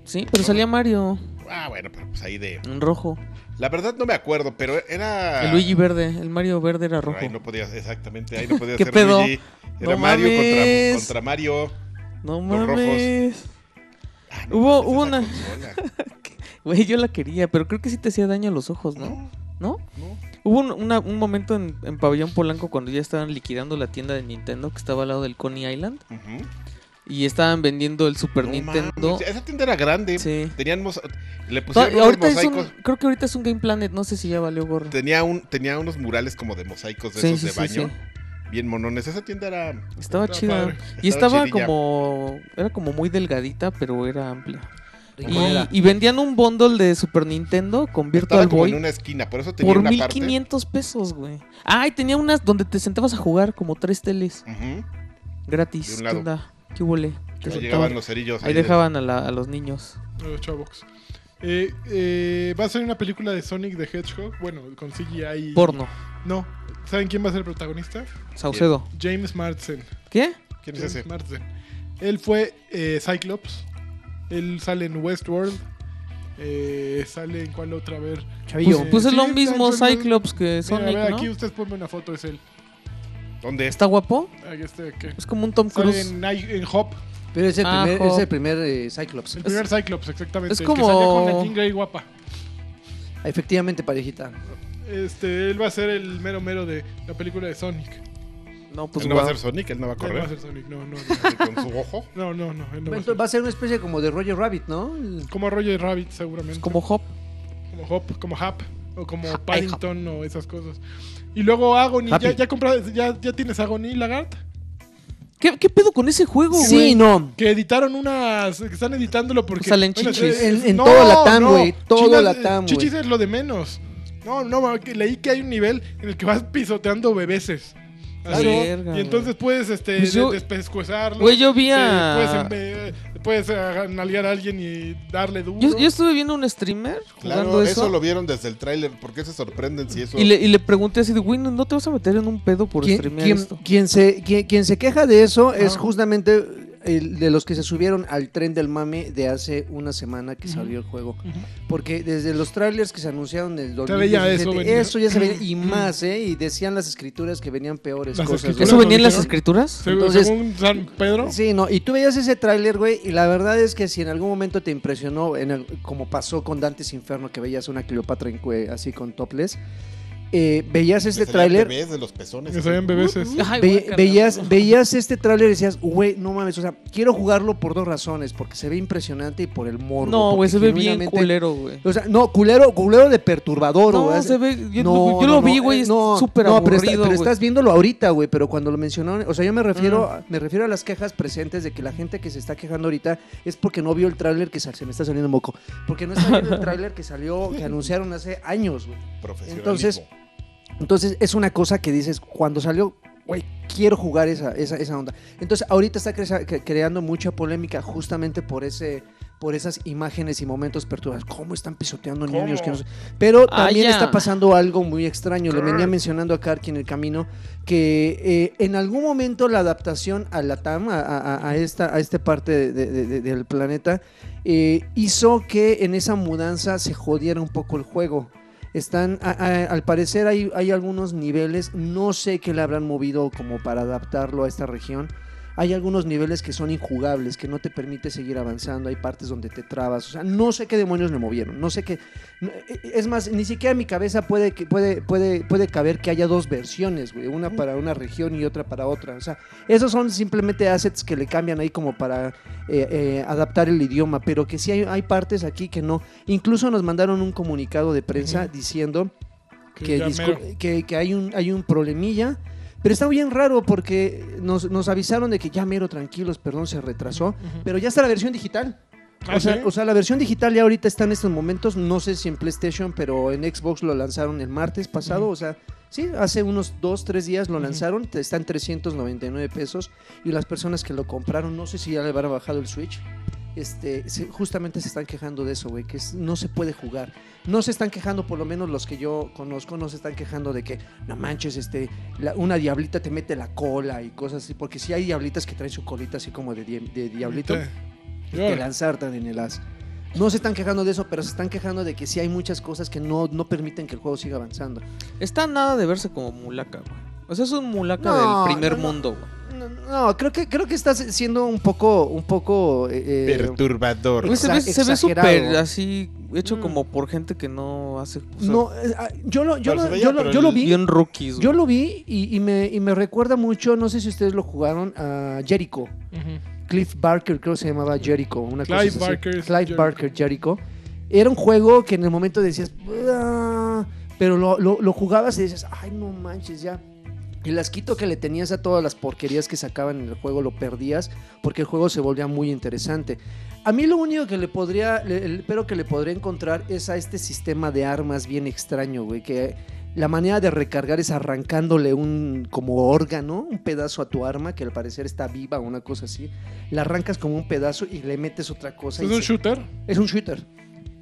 Sí, pero salía Mario Ah, bueno, pero pues ahí de. en rojo. La verdad no me acuerdo, pero era. El Luigi verde, el Mario verde era rojo. Ahí no podía, exactamente, ahí no podía ¿Qué ser pedo? Luigi. Era No Mario contra, Mario. No mames. Ah, no Hubo- hubo una-. Güey, yo la quería, pero creo que sí te hacía daño a los ojos, ¿no? No. Hubo un, una- un momento en, en Pabellón Polanco cuando ya estaban liquidando la tienda de Nintendo que estaba al lado del Coney Island Ujú. Y estaban vendiendo el Super No Nintendo. mames, esa tienda era grande. Sí. Tenían mos- le pusieron unos ahorita es un, mosaicos. creo que ahorita es un Game Planet, no sé si ya valió gorro. Tenía, un, tenía unos murales como de mosaicos de Sí, esos sí, de sí, baño. sí. Bien monones. Esa tienda era. Estaba chida. padre. Y Estaba como era como muy delgadita, pero era amplia. Y, vendían un bundle de Super Nintendo con Estaba Virtual como Boy en una esquina, por eso tenía por una parte. 1500 pesos, güey. Ah, y tenía unas donde te sentabas a jugar como tres teles Ujú. gratis. De un ¿Qué lado. ¿Qué huele? Ahí llegaban los cerillos. Ahí de- dejaban a, la- a los niños. Los chavos. Eh, eh, va a ser una película de Sonic the Hedgehog. Bueno, con CGI. Porno. No. ¿Saben quién va a ser el protagonista? Saucedo. James Marsden. ¿Qué? ¿Quién es James ese? Marsden. Él fue eh, Cyclops. Él sale en Westworld. Eh, sale en cuál otra, a ver. Chavillo. Pues, pues es sí, lo mismo Cyclops. Que Mira, Sonic, ve, ¿no? aquí ustedes ponme una foto, es él. ¿Dónde? ¿Está guapo? Este, ¿qué? Es como un Tom Sale Cruise. en, en Hop. Pero es el Ah, primer, jo. es el primer eh, Cyclops. El primer Cyclops, exactamente. es el como- que salía con la Jean Grey guapa. Efectivamente, parejita. Este, él va a ser el mero mero de la película de Sonic. No, pues él no va a guau. ser Sonic, él no va a Él no va a correr. ser Sonic, no, no. No, Con su ojo. no, no. no, él no va a Entonces, ser. va a ser una especie como de Roger Rabbit, ¿no? El- Como Roger Rabbit, seguramente. Es como Hop. como Hop, como Hap, o como Paddington, o esas cosas. Y luego Agony, Happy. ¿ya, ya, compra- ya, ya tienes Agony, Lagart? ¿Qué, qué pedo con ese juego, güey? Sí, no. Que editaron unas, que están editándolo porque... Salen chichis. es- En- en todo Latam, güey, todo Chinas, Latam, eh, Chichis güey. es lo de menos. No, no, que leí que hay un nivel en el que vas pisoteando bebeses. Así, Verga, y entonces puedes este, Pues yo- de- despescuezarlos. Güey, yo vi eh, a- Puedes, puedes eh, nalguear a alguien y darle duro. Yo, yo estuve viendo un streamer jugando Claro, eso. eso lo vieron desde el tráiler. ¿Por qué se sorprenden si eso... Y le, y le pregunté así de, güey, ¿no, te vas a meter en un pedo por ¿Quién, streamear quién- esto? quién se, quién, quién se queja de eso es Ah. justamente el de los que se subieron al tren del mame de hace una semana que salió el juego. Porque desde los trailers que se anunciaron del Se veía 2017, eso eso ya se veía y más, ¿eh? Y decían las escrituras que venían peores Las cosas. ¿Eso venía en las escrituras? Entonces- según San Pedro. Sí, no, y tú veías ese tráiler, güey, y la verdad es que si en algún momento te impresionó, en el- como pasó con Dante's Inferno, que veías una Cleopatra en así con topless, eh, veías Me este salían tráiler, bebés de los pezones. Que se ven bebés. Ay, ve- guácala. veías, veías este tráiler y decías, güey, no mames, o sea, quiero jugarlo por dos razones, porque se ve impresionante y por el morbo. No, güey, se ve bien genuinamente- culero, güey. O sea, no, culero, culero de perturbador, No, güey. se ve, yo, No, yo no, lo no, vi, güey, eh, es no, súper no, pero, está- aburrido, pero güey. estás viéndolo ahorita, güey, pero cuando lo mencionaron, o sea, yo me refiero, Mm. a- me refiero a las quejas presentes de que la gente que se está quejando ahorita es porque no vio el tráiler que sal- se me está saliendo moco, porque no está viendo el tráiler que salió, que anunciaron hace años, güey. Profesionalismo. Entonces, Entonces es una cosa que dices, cuando salió, güey, quiero jugar esa, esa, esa onda. Entonces ahorita está cre- cre- creando mucha polémica justamente por ese por esas imágenes y momentos perturbadores. ¿Cómo están pisoteando ¿Cómo? niños? Que no sé? Pero Ah, también está pasando algo muy extraño. Le venía mencionando a Karki en el camino que eh, en algún momento la adaptación a la TAM, a, a- a esta, a esta parte de- de- de- del planeta, eh, hizo que en esa mudanza se jodiera un poco el juego. Están, a- a- al parecer hay, hay algunos niveles, no sé qué le habrán movido como para adaptarlo a esta región. Hay algunos niveles que son injugables, que no te permite seguir avanzando, hay partes donde te trabas, o sea, no sé qué demonios le movieron, no sé qué... no, eh, Es más, ni siquiera en mi cabeza puede, que- puede, puede, puede caber que haya dos versiones, güey, una para una región y otra para otra, o sea, esos son simplemente assets que le cambian ahí como para eh, eh, adaptar el idioma, pero que sí hay, hay partes aquí que no. Incluso nos mandaron un comunicado de prensa diciendo Que que, que hay, un, hay un problemilla. Pero está bien raro porque nos, nos avisaron de que ya mero tranquilos, perdón, se retrasó. Pero ya está la versión digital. Ah, o, sea, ¿sí? o sea, la versión digital ya ahorita está en estos momentos, no sé si en PlayStation, pero en Xbox lo lanzaron el martes pasado, o sea, sí, hace unos dos, tres días lo lanzaron, está en 399 pesos y las personas que lo compraron, no sé si ya le habrá bajado el Switch, este, se- justamente se están quejando de eso, güey, que es- no se puede jugar. No se están quejando, por lo menos los que yo conozco, no se están quejando de que, no manches, este, la- una diablita te mete la cola y cosas así, porque sí hay diablitas que traen su colita así como de, di- de diablito Sí. Y que órale. lanzar en el as. No se están quejando de eso, pero se están quejando de que sí hay muchas cosas que no, no permiten que el juego siga avanzando. Está nada de verse como mulaca, güey. O sea, es un mulaca No, del primer no, no. mundo, güey. No, no, creo que creo que estás siendo un poco un poco eh, eh, Perturbador. Güey, se ve, se súper así, hecho Mm. como por gente que no hace. o sea, no, eh, ah, yo lo yo lo, yo lo- yo vi. Bien rookies, Yo lo vi y, y me, y me recuerda mucho, no sé si ustedes lo jugaron, a Jericho. Cliff Barker, creo que se llamaba Jericho. Una Clive cosa. Barker Clive Jericho. Barker, Jericho. Era un juego que en el momento decías, pero lo, lo- lo jugabas y dices, ay, no manches, ya. El asquito que le tenías a todas las porquerías que sacaban en el juego lo perdías porque el juego se volvía muy interesante. A mí lo único que le podría, le- pero que le podría encontrar es a este sistema de armas bien extraño, güey, que la manera de recargar es arrancándole un como órgano, un pedazo a tu arma que al parecer está viva o una cosa así. La arrancas como un pedazo y le metes otra cosa. ¿Es y un se- shooter? es un shooter.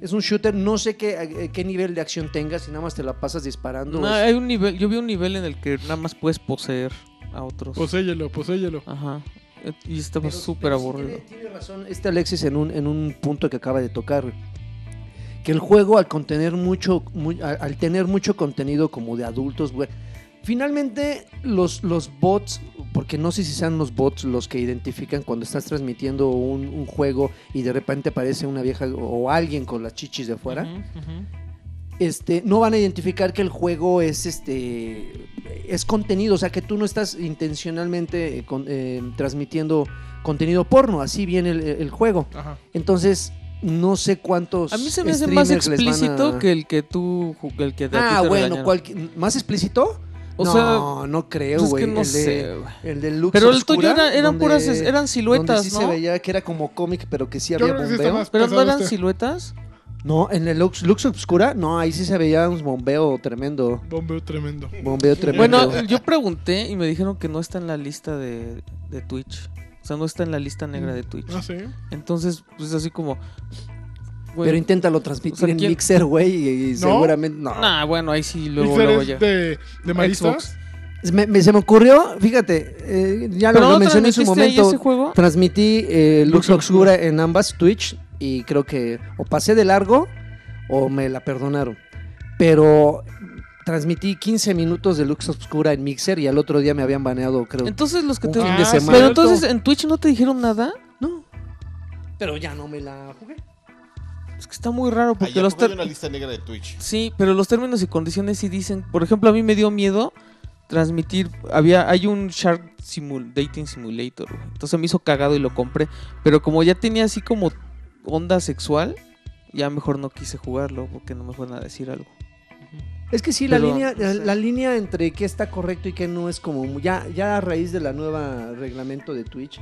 Es un shooter, no sé qué, eh, qué nivel de acción tengas, si nada más te la pasas disparando. No, hay un nivel, yo vi un nivel en el que nada más puedes poseer a otros. Poséyelo, poséyelo. Ajá. Eh, Y estaba súper aburrido. tiene, tiene razón este Alexis en un, en un punto que acaba de tocar. Que el juego al contener mucho, mu- al, al tener mucho contenido como de adultos, güey. Finalmente, los, los bots, porque no sé si sean los bots los que identifican cuando estás transmitiendo un, un juego y de repente aparece una vieja o alguien con las chichis de fuera. Ujú, ujú. este, no van a identificar que el juego es este es contenido, o sea que tú no estás intencionalmente eh, con- eh, transmitiendo contenido porno, así viene el, el juego. Ajá. Entonces, no sé cuántos. A mí se me hace más explícito a- que el que tú. El que de a ti Ah, te bueno, cualqui- ¿más explícito? O no, sea, no creo, pues es güey. que no el, de, el de Lux Pero el Obscura, tuyo era- eran donde- puras. Eran donde siluetas, sí ¿no? se veía que era como cómic, pero que sí Yo había bombeo. más Pero no eran este. siluetas. No, en el Lux, Lux Obscura, no, ahí sí se veía un bombeo tremendo. Bombeo tremendo. Bombeo tremendo. Bueno, yo pregunté y me dijeron que no está en la lista de, de Twitch. O sea, no está en la lista negra de Twitch. Ah, sí. Entonces, pues así como. Güey, Pero inténtalo transmitir O sea, en ¿quién- Mixer, güey, y, y ¿No? seguramente no. Nah, bueno, ahí sí, luego, ¿Mixer luego es ya. de, de Marista? Xbox. Me- me- se me ocurrió, fíjate, eh, ya lo, ¿Pero lo no mencioné en su momento. ese juego? Transmití eh, Lux Lux Obscura en ambas Twitch y creo que o pasé de largo o me la perdonaron. Pero transmití 15 minutos de Lux Obscura en Mixer y al otro día me habían baneado, creo. Entonces los que Un te. fin Ah, de sí, semana. Pero entonces en Twitch no te dijeron nada. No. Pero ya no me la jugué. Está muy raro porque Allá los porque hay ter- una lista negra de Twitch. Sí, pero los términos y condiciones sí dicen. Por ejemplo, a mí me dio miedo transmitir. Había, hay un Shark Simul Dating Simulator. güey. Entonces me hizo cagado y lo compré. Pero como ya tenía así como onda sexual, ya mejor no quise jugarlo porque no me fueron a decir algo. Es que sí, la Pero, línea, la, línea entre qué está correcto y qué no es como ya, ya a raíz de la nueva reglamento de Twitch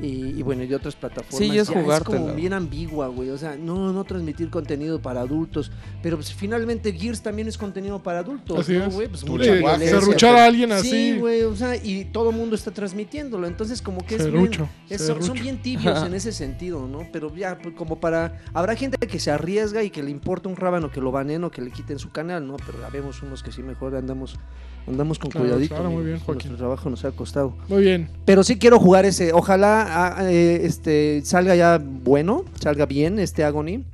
y, y bueno y de otras plataformas Sí, ya es como bien ambigua, güey. O sea, no, no transmitir contenido para adultos, pero pues, finalmente Gears también es contenido para adultos, Así ¿no, es. güey? Pues mucha violencia, a alguien así. Sí, güey, o sea, y todo el mundo está transmitiéndolo, entonces como que es bien, es- son, bien tibios en ese sentido, ¿no? Pero ya, pues, como para. Habrá gente que se arriesga y que le importa un rábano que lo banen o que le quiten su canal, ¿no? Pero habemos unos que sí mejor andamos andamos con Claro, cuidadito. claro, muy bien, Joaquín. Nuestro trabajo nos ha costado. Muy bien. Pero sí quiero jugar ese. Ojalá ah, eh, este salga ya bueno, salga bien este Agony.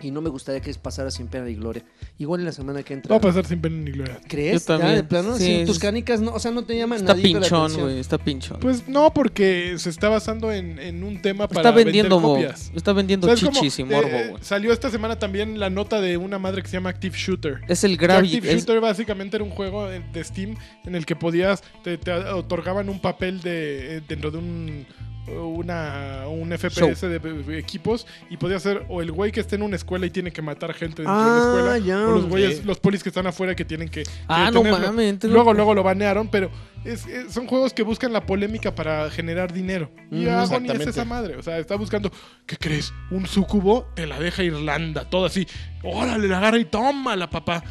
Y no me gustaría que pasara sin pena y gloria. Igual en la semana que entra. Va a pasar sin pena ni gloria. ¿Crees? Yo Ya, también. de plano, Sí, sí, tus canicas no, o sea, no te llaman Está pinchón, güey. Está pinchón. Pues no, porque se está basando en, en un tema para está vendiendo, vender copias. está vendiendo chichis y morbo, Eh, güey. salió esta semana también la nota de una madre que se llama Active Shooter. Es el Gravity. Active es- Shooter básicamente era un juego de de Steam en el que podías, te, te otorgaban un papel de eh, dentro de un una un FPS de, de equipos y podía ser o el güey que está en una escuela y tiene que matar gente dentro de la Ah, escuela ya. o los güeyes los polis que están afuera que tienen que, que Ah, no mames. Luego, luego lo banearon, pero es- es- son juegos que buscan la polémica para generar dinero. Y Ujú. Agony es esa madre. O sea, está buscando, ¿qué crees? Un sucubo te la deja Irlanda, todo así. Órale, la agarra y tómala, papá.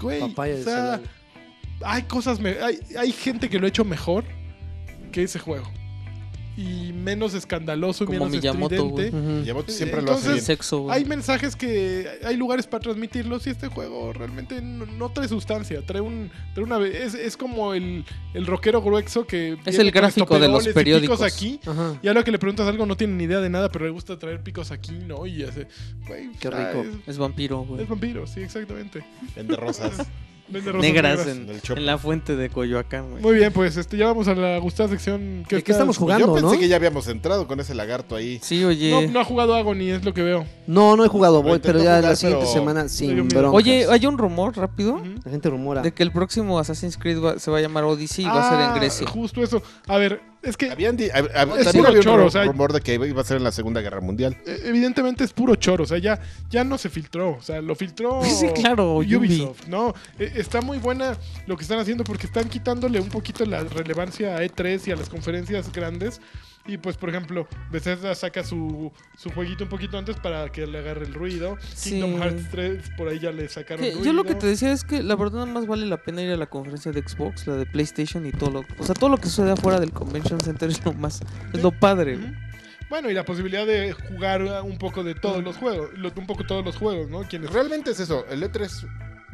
Güey, Papaya o sea, hay cosas, hay, hay gente que lo ha hecho mejor que ese juego. Y menos escandaloso y Como menos Miyamoto, estridente. Miyamoto siempre lo Entonces, hace bien. Sexo. Hay mensajes que hay lugares para transmitirlos y este juego realmente no, no trae sustancia, trae un trae una es, es como el, el rockero grueso que Es el gráfico de los periódicos. picos aquí Ajá. y a lo que le preguntas algo no tiene ni idea de nada, pero le gusta traer picos aquí, ¿no? Y hace, güey, Qué ah, rico. Es, Es vampiro, es vampiro, sí, exactamente. Vende rosas. Negras negras. en, la fuente de Coyoacán, güey. Muy bien, pues este ya vamos a la gustada sección que ¿De qué estamos jugando, Yo pensé no? que ya habíamos entrado con ese lagarto ahí. Sí, oye. No, no ha jugado Agony, es lo que veo. No, no he jugado, voy, pero ya jugar, la siguiente pero semana sin broncas. Oye, hay un rumor rápido. La gente rumora. de que el próximo Assassin's Creed va- se va a llamar Odyssey y va a ser en Ah, Grecia. Justo eso. A ver, es que Habían di- hab- hab- Es también puro había un choro, ru- o sea, rumor de que iba a ser en la Segunda Guerra Mundial. Eh, evidentemente es puro choro, o sea, ya, ya no se filtró, o sea, lo filtró Sí, claro, Ubi. Ubisoft, ¿no? Eh, está muy buena lo que están haciendo porque están quitándole un poquito la relevancia a E3 y a las conferencias grandes. Y pues, por ejemplo, Bethesda saca su, su jueguito un poquito antes para que le agarre el ruido. Sí. Kingdom Hearts 3, por ahí ya le sacaron Que ruido. yo lo que te decía es que la verdad nada más vale la pena ir a la conferencia de Xbox, la de PlayStation y todo lo, o sea, todo lo que sucede afuera del Convention Center es lo más, es lo padre. Ujú. Bueno, y la posibilidad de jugar un poco de todos los juegos, un poco todos los juegos, ¿no? Quienes Realmente es eso. El E E3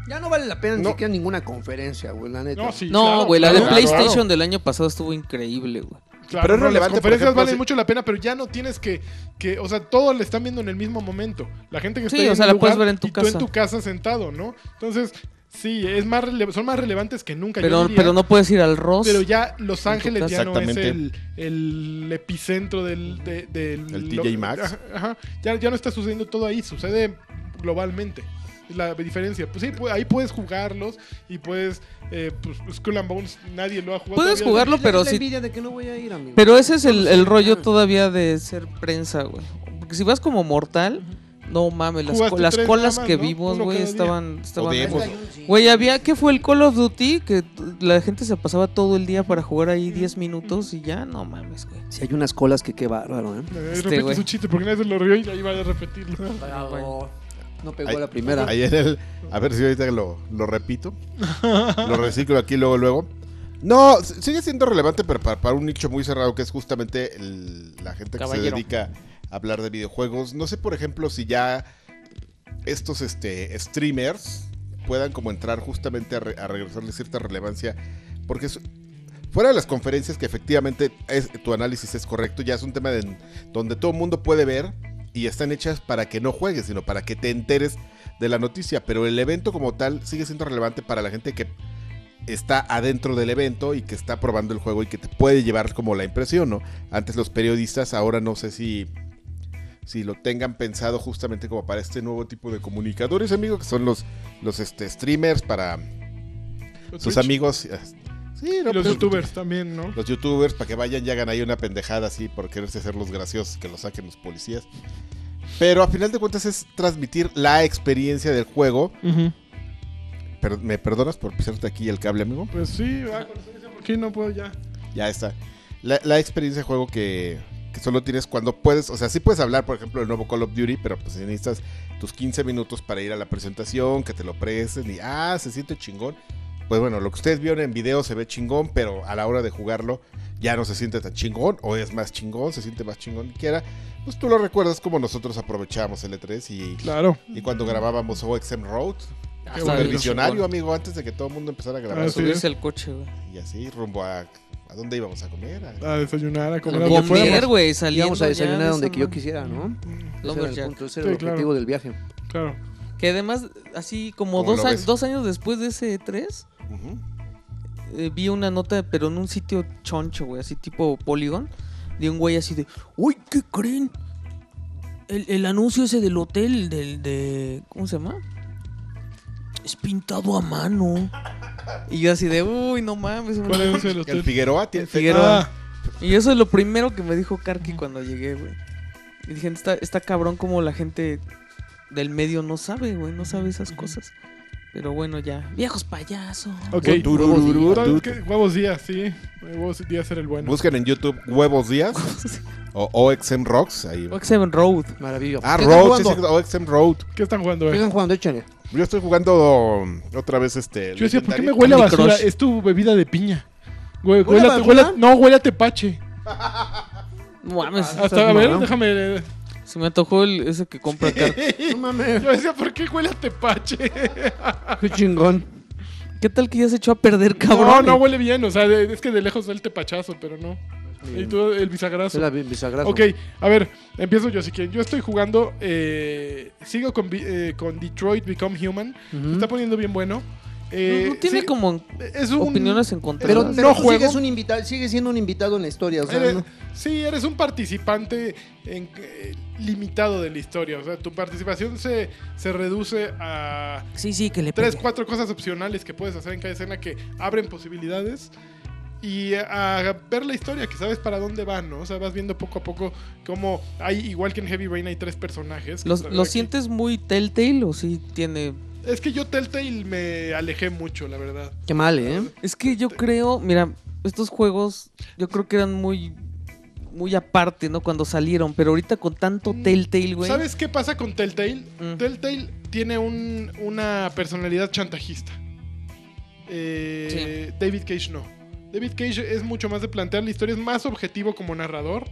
Ya no vale la pena ni No. siquiera ninguna conferencia, güey, la neta. No, sí, No, claro, güey, la de PlayStation claro. del año pasado estuvo increíble, güey. Claro, Pero es no, relevante, Las por conferencias ejemplo, valen mucho la pena, pero ya no tienes que, que, o sea, todos le están viendo en el mismo momento. La gente que está Sí, ahí o en sea, la puedes ver en tu y casa. tú en tu casa sentado, ¿no? Entonces, sí, es más son más relevantes que nunca. Pero, diría, pero no puedes ir al Ross. pero ya Los Ángeles ya no es el, el epicentro del, de- del El lo- TJ Maxx. Ajá, ajá. ya, ya no está sucediendo todo ahí, sucede globalmente. La diferencia. Pues sí, ahí puedes jugarlos y puedes. Eh, pues, Skull and Bones, nadie lo ha jugado. Puedes todavía. jugarlo, pero sí. no. Pero ese es el, el rollo todavía de ser prensa, güey. Porque si vas como mortal, no mames, las, co- colas más, que ¿no? vimos, Uno güey, estaban, estaban. Güey, había, ¿qué fue el Call of Duty? Que la gente se pasaba todo el día para jugar ahí 10 minutos y ya, no mames, güey. Si hay unas colas que qué bárbaro, ¿eh? Este, repite su chiste porque nadie se lo rió y ahí va a repetirlo. No pegó Ay, la primera. El- a ver si ahorita lo, lo repito. lo reciclo aquí luego, luego. No, sigue siendo relevante, pero para, para un nicho muy cerrado que es justamente el- la gente que se dedica a hablar de videojuegos. No sé, por ejemplo, si ya estos este, streamers puedan como entrar justamente a, re- a regresarle cierta relevancia. Porque es- fuera de las conferencias que efectivamente es- tu análisis es correcto, ya es un tema de- donde todo el mundo puede ver y están hechas para que no juegues, sino para que te enteres de la noticia. Pero el evento como tal sigue siendo relevante para la gente que está adentro del evento y que está probando el juego y que te puede llevar como la impresión, ¿no? Antes los periodistas, ahora no sé si si lo tengan pensado justamente como para este nuevo tipo de comunicadores, amigo, que son los los este streamers para sus amigos. Sí, no, Y los pues, youtubers también, ¿no? los youtubers para que vayan y hagan ahí una pendejada así por quererse hacer los graciosos que lo saquen los policías. Pero a final de cuentas es transmitir la experiencia del juego. Pero, ¿Me perdonas por pisarte aquí el cable, amigo? Pues sí, va, con eso dice, ¿por qué no puedo ya? Ya está. La, la experiencia de juego que, que solo tienes cuando puedes, o sea, sí puedes hablar, por ejemplo, del nuevo Call of Duty, pero pues necesitas tus 15 minutos para ir a la presentación, que te lo presten y, ah, se siente chingón. Pues bueno, lo que ustedes vieron en video se ve chingón, pero a la hora de jugarlo ya no se siente tan chingón, o es más chingón, se siente más chingón que quiera. Pues tú lo recuerdas como nosotros aprovechábamos el E3 y, Claro. y cuando grabábamos OXM Road. Bueno. visionario, amigo, antes de que todo el mundo empezara a grabar. Ah, sí. Subirse al coche, güey. Y así, rumbo a... ¿A dónde íbamos a comer? A- A desayunar, a comer A comer, güey, Íbamos a desayunar de donde que yo quisiera, ¿no? Ese era el Lumberjack. punto, ese era el objetivo claro. del viaje. Claro. Que además, así como ¿Cómo dos, a- dos años después de ese 3, Eh, vi una nota, pero en un sitio choncho, güey, así tipo Polygon, de un güey así de, uy, ¿qué creen? El, el anuncio ese del hotel, del de, ¿cómo se llama? Es pintado a mano. Y yo así de, uy, no mames. ¿Cuál es el El hotel? Figueroa tiene... Figueroa. Ah, Y eso es lo primero que me dijo Karki cuando llegué, güey. Y dije, está, está cabrón como la gente del medio no sabe, güey, no sabe esas cosas. Pero bueno, ya. Viejos payasos. Ok. ¿Sabes qué? Huevos días, sí. Huevos días era el bueno. Busquen en YouTube Huevos Díaz o OXM Rocks. Ahí. Oxen Road. Maravilloso. Ah, ¿Qué Road, sí, sí, OXM Road. ¿Qué están jugando? ¿Qué eh? están jugando? Échale. Yo estoy jugando um, otra vez este. Yo decía, ¿por qué me huele a basura? Crush. Es tu bebida de piña. Hue- ¿Huele Huele, a a- basura? huele a- no, huele a tepache. Mames. Hasta, a ver, déjame. Se me antojó el, ese que compra. No mames. Yo decía, ¿por qué huele a tepache? Qué chingón. ¿Qué tal que ya se echó a perder, cabrón? No, no huele bien. O sea, de- es que de lejos da el tepachazo, pero no. Y tú el Es bisagrazo. la bi- bisagrazo. Ok, a ver, empiezo yo si quieren. Yo estoy jugando, eh, sigo con, eh, con Detroit Become Human. Ujú. Se está poniendo bien bueno. No, Eh, no tiene sí, como es un- opiniones Pero, encontradas. no pero tú juego. sigues, un invitado, sigues siendo un invitado en la historia. O sea, Eres- no- Sí, eres un participante en- eh, limitado de la historia. O sea, tu participación se, se reduce a sí, sí, que le tres, pegue. cuatro cosas opcionales que puedes hacer en cada escena que abren posibilidades. Y a ver la historia, que sabes para dónde van, ¿no? O sea, vas viendo poco a poco cómo hay, igual que en Heavy Rain, hay tres personajes. que ¿Los- están ¿Lo sientes muy Telltale o sí tiene...? Es que yo Telltale me alejé mucho, la verdad. Qué mal, ¿eh? Es que yo creo, mira, estos juegos yo creo que eran muy muy aparte, ¿no? Cuando salieron, pero ahorita con tanto Mm, Telltale, güey. ¿Sabes qué pasa con Telltale? Mm. Telltale tiene un- una personalidad chantajista. Eh, David Cage no. David Cage es mucho más de plantear la historia, es más objetivo como narrador.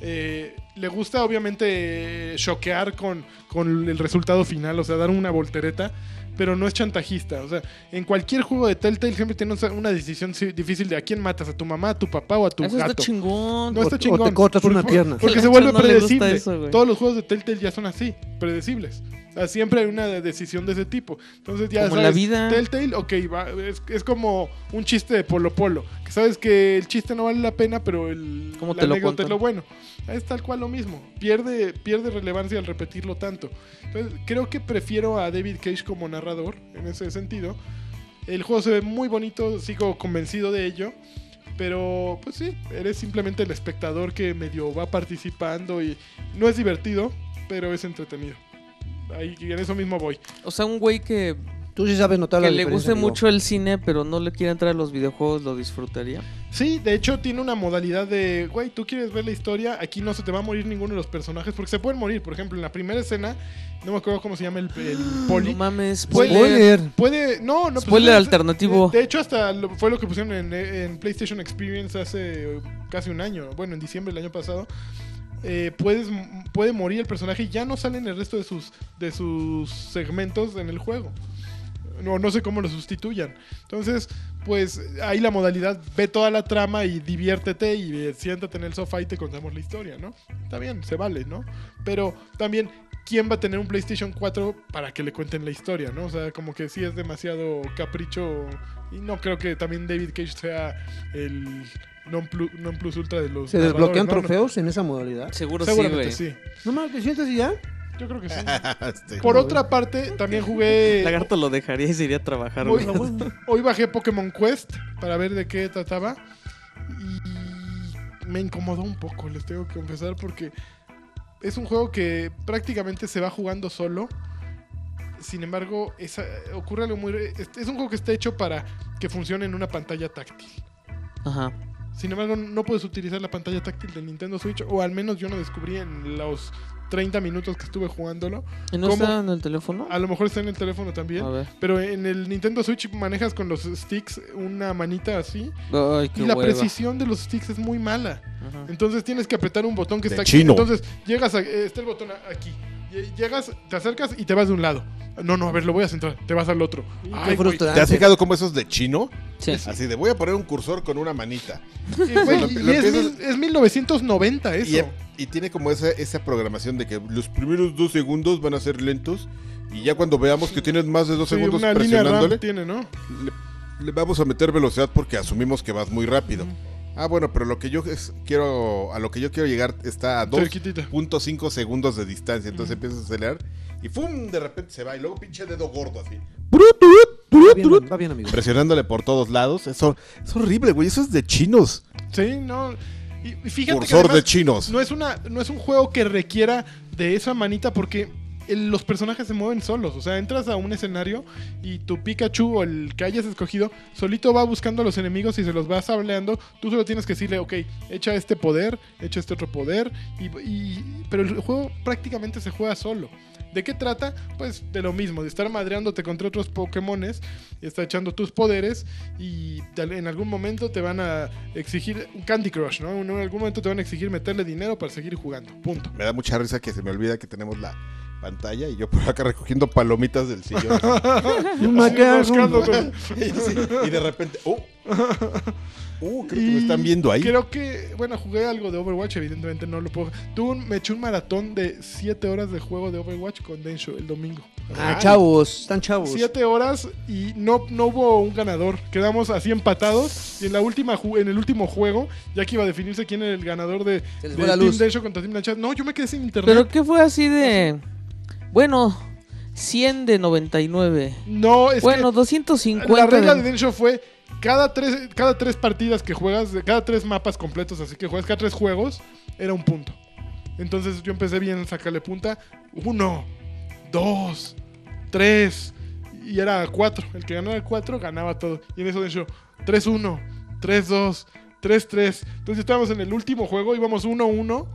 Eh, le gusta obviamente choquear con, con el resultado final, o sea, dar una voltereta, pero no es chantajista. O sea, en cualquier juego de Telltale siempre tienes una decisión difícil de a quién matas, a tu mamá, a tu papá o a tu Eso está gato. chingón. No O- está o chingón. te cortas Porque- una pierna. Porque Que se vuelve no predecible. eso. Todos los juegos de Telltale ya son así, predecibles. O sea, siempre hay una decisión de ese tipo. Entonces ya Como sabes, la vida. Telltale, ok, va, es, es como un chiste de Polo Polo. Que sabes que el chiste no vale la pena, pero el, ¿Cómo la te lo anécdota es lo bueno. Es tal cual lo mismo. Pierde, pierde relevancia al repetirlo tanto. Entonces, creo que prefiero a David Cage como narrador en ese sentido. El juego se ve muy bonito, sigo convencido de ello. Pero, pues sí, eres simplemente el espectador que medio va participando y no es divertido, pero es entretenido. Ahí en eso mismo voy. O sea, un güey que, Tú sí sabes notar que la le diferencia, guste amigo. mucho el cine, pero no le quiere entrar a los videojuegos, lo disfrutaría. Sí, de hecho tiene una modalidad de, güey, tú quieres ver la historia, aquí no se te va a morir ninguno de los personajes, porque se pueden morir. Por ejemplo, en la primera escena, no me acuerdo cómo se llama el, el poli. No mames, Puede- spoiler. Spoiler. Puede, no, no. pues, Spoiler es- alternativo. De, de hecho, hasta lo- fue lo que pusieron en, en PlayStation Experience hace casi un año. Bueno, en diciembre del año pasado. Eh, puedes, puede morir el personaje y ya no salen el resto de sus, de sus segmentos en el juego. No, no sé cómo lo sustituyan. Entonces, pues ahí la modalidad, ve toda la trama y diviértete y eh, siéntate en el sofá y te contamos la historia, ¿no? Está bien, se vale, ¿no? Pero también, ¿quién va a tener un PlayStation 4 para que le cuenten la historia, ¿no? O sea, como que sí es demasiado capricho y no creo que también David Cage sea el non plus, non plus ultra de los... ¿Se desbloquean narradores, ¿no? No, trofeos en esa modalidad? Seguro sí, Seguramente güey. sí. No mames, ¿te sientes y ya? Yo creo que sí. Este, Por otra parte, también jugué... Lagarto lo dejaría y se iría a trabajar, Hoy, bajé Pokémon Quest para ver de qué trataba y me incomodó un poco, les tengo que confesar, porque es un juego que prácticamente se va jugando solo. Sin embargo, ocurre algo muy... Es, es un juego que está hecho para que funcione en una pantalla táctil. Ajá. Sin embargo, no puedes utilizar la pantalla táctil del Nintendo Switch, o al menos yo no descubrí en los 30 minutos que estuve jugándolo. ¿Y no ¿Cómo? está en el teléfono? A lo mejor está en el teléfono también. A ver. Pero en el Nintendo Switch manejas con los sticks una manita así. Ay, qué y la hueva. precisión de los sticks es muy mala. Ajá. Entonces tienes que apretar un botón que De está chino. aquí. Entonces llegas a, eh, está el botón a- aquí. Y- Llegas, te acercas y te vas de un lado. No, no, a ver, lo voy a centrar. Te vas al otro. Qué Ay, güey. ¿Te has fijado cómo esos de chino? Sí. Así de voy a poner un cursor con una manita. Y, güey, Lo- y lo es, empiezas- mil- es 1990 eso. Y, y tiene como esa, esa programación de que los primeros dos segundos van a ser lentos. Y ya cuando veamos que tienes más de dos Sí, segundos una línea RAM presionándole, tiene, ¿no? le, le vamos a meter velocidad porque asumimos que vas muy rápido. Ah, bueno, pero lo que yo es- quiero, a lo que yo quiero llegar está a Cerquitita. 2.5 segundos de distancia. Entonces empiezas a acelerar y ¡fum! De repente se va. Y luego pinche dedo gordo así. Va bien, va bien, amigo. Presionándole por todos lados. Eso es horrible, güey. Eso es de chinos. Sí, no. Y fíjate que Cursor de además chinos. no es, una, no es un juego que requiera de esa manita porque el- los personajes se mueven solos. O sea, entras a un escenario y tu Pikachu o el que hayas escogido solito va buscando a los enemigos y se los vas hableando. Tú solo tienes que decirle, ok, echa este poder, echa este otro poder. Y, y- pero el juego prácticamente se juega solo. ¿De qué trata? Pues de lo mismo, de estar madreándote contra otros Pokémones, está echando tus poderes y en algún momento te van a exigir un Candy Crush, ¿no? En algún momento te van a exigir meterle dinero para seguir jugando. Punto. Me da mucha risa que se me olvida que tenemos la pantalla y yo por acá recogiendo palomitas del sillón. Así rascándote. y de repente, ¡oh! ¡Uh! Creo que me están viendo ahí. Creo que, bueno, jugué algo de Overwatch, evidentemente no lo puedo. Tuve un- me eché un maratón de 7 horas de juego de Overwatch con Densho el domingo. Ah, chavos, están chavos. 7 horas y no, no hubo un ganador. Quedamos así empatados. Y en la última ju- en el último juego, ya que iba a definirse quién era el ganador de, de Team luz. Densho contra Team Blanchard. No, yo me quedé sin internet. Pero ¿qué fue así de... Bueno, 100 de 99. no, es Bueno, que 250 la regla de de... Densho fue cada tres, cada tres partidas que juegas, de cada tres mapas completos, así que juegas cada tres juegos, era un punto. Entonces yo empecé bien a sacarle punta. Uno, dos, tres. Y era cuatro. El que ganaba cuatro ganaba todo. Y en eso Densho, 3-1, 3-2, 3-3. Entonces estábamos en el último juego, íbamos 1-1.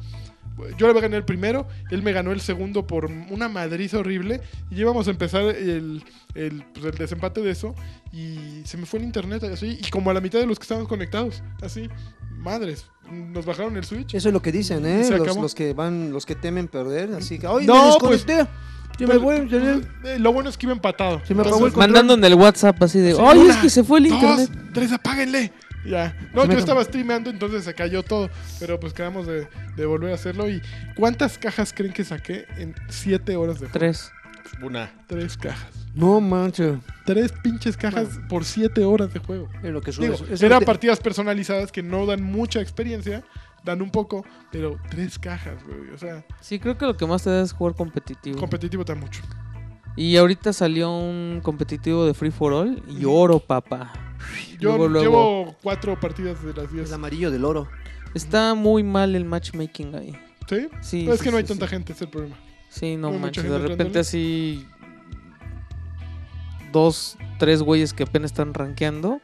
Yo le gané el primero, él me ganó el segundo por una madriz horrible. Y íbamos a empezar el, el, pues, el desempate de eso. Y se me fue el internet así. Y como a la mitad de los que estábamos conectados, así. Madres, nos bajaron el switch. Eso es lo que dicen, ¿eh? Los, que van, los que temen perder. Así que, ¡ay, No, me pues! Yo me voy tener- eh, lo bueno es que iba empatado. Se me apagó el Entonces, Mandando en el WhatsApp así de... ¡Ay, una, es que se fue el dos, internet! tres, apáguenle. Ya. No, yo estaba streameando, entonces se cayó todo. Pero pues quedamos de, de volver a hacerlo. ¿Y cuántas cajas creen que saqué en 7 horas de juego? Tres. Una. Tres cajas. No manches. Tres pinches cajas por 7 horas de juego. Es lo que. Digo, eran te- partidas personalizadas que no dan mucha experiencia, dan un poco, pero tres cajas, güey. O sea, Sí, creo que lo que más te da es jugar competitivo. competitivo está mucho. y ahorita salió un competitivo de Free for All y oro, papá. Yo Luego, luego. llevo cuatro partidas de las El 10. amarillo del oro. Está muy mal el matchmaking ahí. ¿Sí? Sí, No, es sí, que no hay sí, tanta sí. gente, es el problema. Sí, no manches. De repente así. Dos, tres güeyes que apenas están rankeando.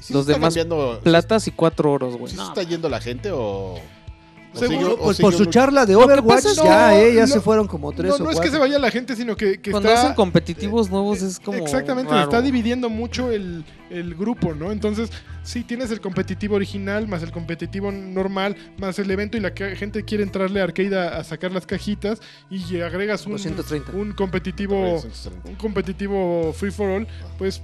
¿Sí Los demás Platas y cuatro oros, güey. ¿Sí se No, está yendo la gente o.? Seguro, Pues sigue por su charla de Overwatch, es- ya, No, eh, ya no, se fueron como tres No, o no es que se vaya la gente, sino que, que Cuando está... hacen competitivos nuevos es como. Exactamente, raro. está dividiendo mucho el, el grupo, ¿no? Entonces, sí, tienes el competitivo original, más el competitivo normal, más el evento y la gente quiere entrarle a arcade a, a sacar las cajitas y agregas un, 230. un competitivo un competitivo free for all, pues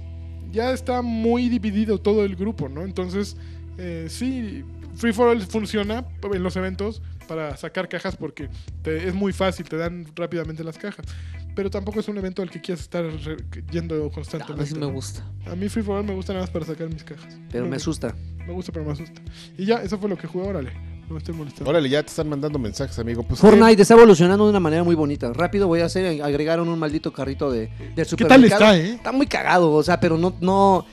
ya está muy dividido todo el grupo, ¿no? Entonces, eh, sí, free for all funciona en los eventos para sacar cajas porque te- es muy fácil, te dan rápidamente las cajas. Pero tampoco es un evento al que quieras estar re- yendo A mí constantemente. sí me ¿no? gusta. A mí Free for All me gusta nada más para sacar mis cajas. Pero me me, asusta. me gusta, pero me asusta. Y ya, eso fue lo que jugué, órale. No me estoy molestando. Órale, ya te están mandando mensajes, amigo. Pues, Fortnite está evolucionando de una manera muy bonita. Rápido voy a hacer, agregaron un maldito carrito de, del ¿Qué supermercado. tal está, eh? Está muy cagado, o sea, pero no, no.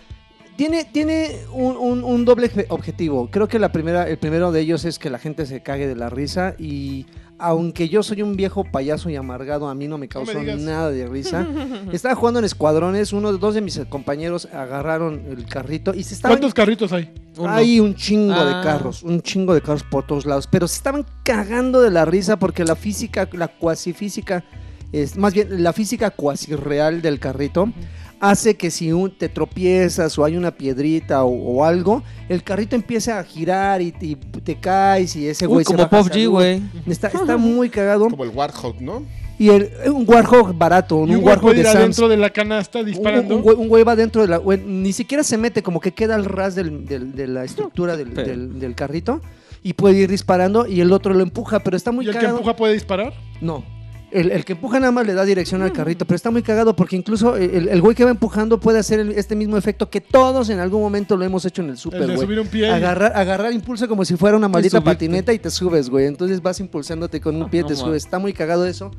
Tiene, tiene un, un- un doble obje- objetivo. Creo que la primera, el primero de ellos es que la gente se cague de la risa. Y aunque yo soy un viejo payaso y amargado, a mí no me causó nada de risa. Estaba jugando en escuadrones, uno, dos de mis compañeros agarraron el carrito y se estaban ¿Cuántos carritos hay? Uno. hay un chingo Ah. de carros, un chingo de carros por todos lados, pero se estaban cagando de la risa porque la física, la cuasi física, es, más bien la física cuasi real del carrito hace que si un- te tropiezas o hay una piedrita o, o algo, el carrito empieza a girar y, y te caes y ese güey se como PUBG, salud. güey. Está, está muy cagado. Como el Warthog, ¿no? Y el, un Warhog barato, Y un, un Warhog de Sam's. adentro de la canasta Un, disparando. un güey, un güey va dentro de la. güey, ni siquiera se mete, como que queda al ras del- del- de la estructura del, del- del carrito y puede ir disparando y el otro lo empuja, pero está muy ¿Y el que empuja puede disparar? No. El, el que empuja nada más le da dirección Mm. al carrito, pero está muy cagado porque incluso el, el güey que va empujando puede hacer el- este mismo efecto que todos en algún momento lo hemos hecho en el El super, de güey. subir un pie. y- Agarrar, agarrar impulso como si fuera una maldita patineta y te subes, güey. Entonces vas impulsándote con un pie, No te mames. subes. Está muy cagado eso.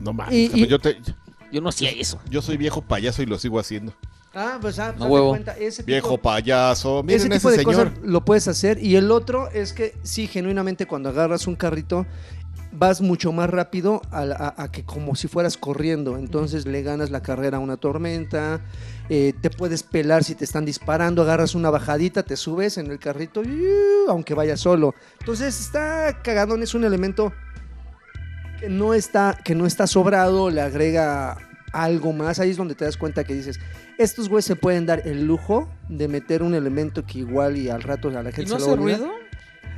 No mames. Y- y- Yo, te- Yo no hacía eso. yo soy viejo payaso y lo sigo haciendo. Ah, pues ah, No huevo. cuenta, ese tipo- Viejo payaso. Miren ese ese, tipo de señor. cosas lo puedes hacer. Y el otro es que sí, genuinamente cuando agarras un carrito vas mucho más rápido a, la- a- a que como si fueras corriendo. Entonces le ganas la carrera a una tormenta. eh, te puedes pelar si te están disparando. Agarras una bajadita, te subes en el carrito, uh, aunque vayas solo. Entonces está cagadón, es un elemento que no está, que no está sobrado, le agrega algo más. Ahí es donde te das cuenta que dices, estos güeyes se pueden dar el lujo de meter un elemento que igual y al rato a la ¿Y gente no se lo hace ruido?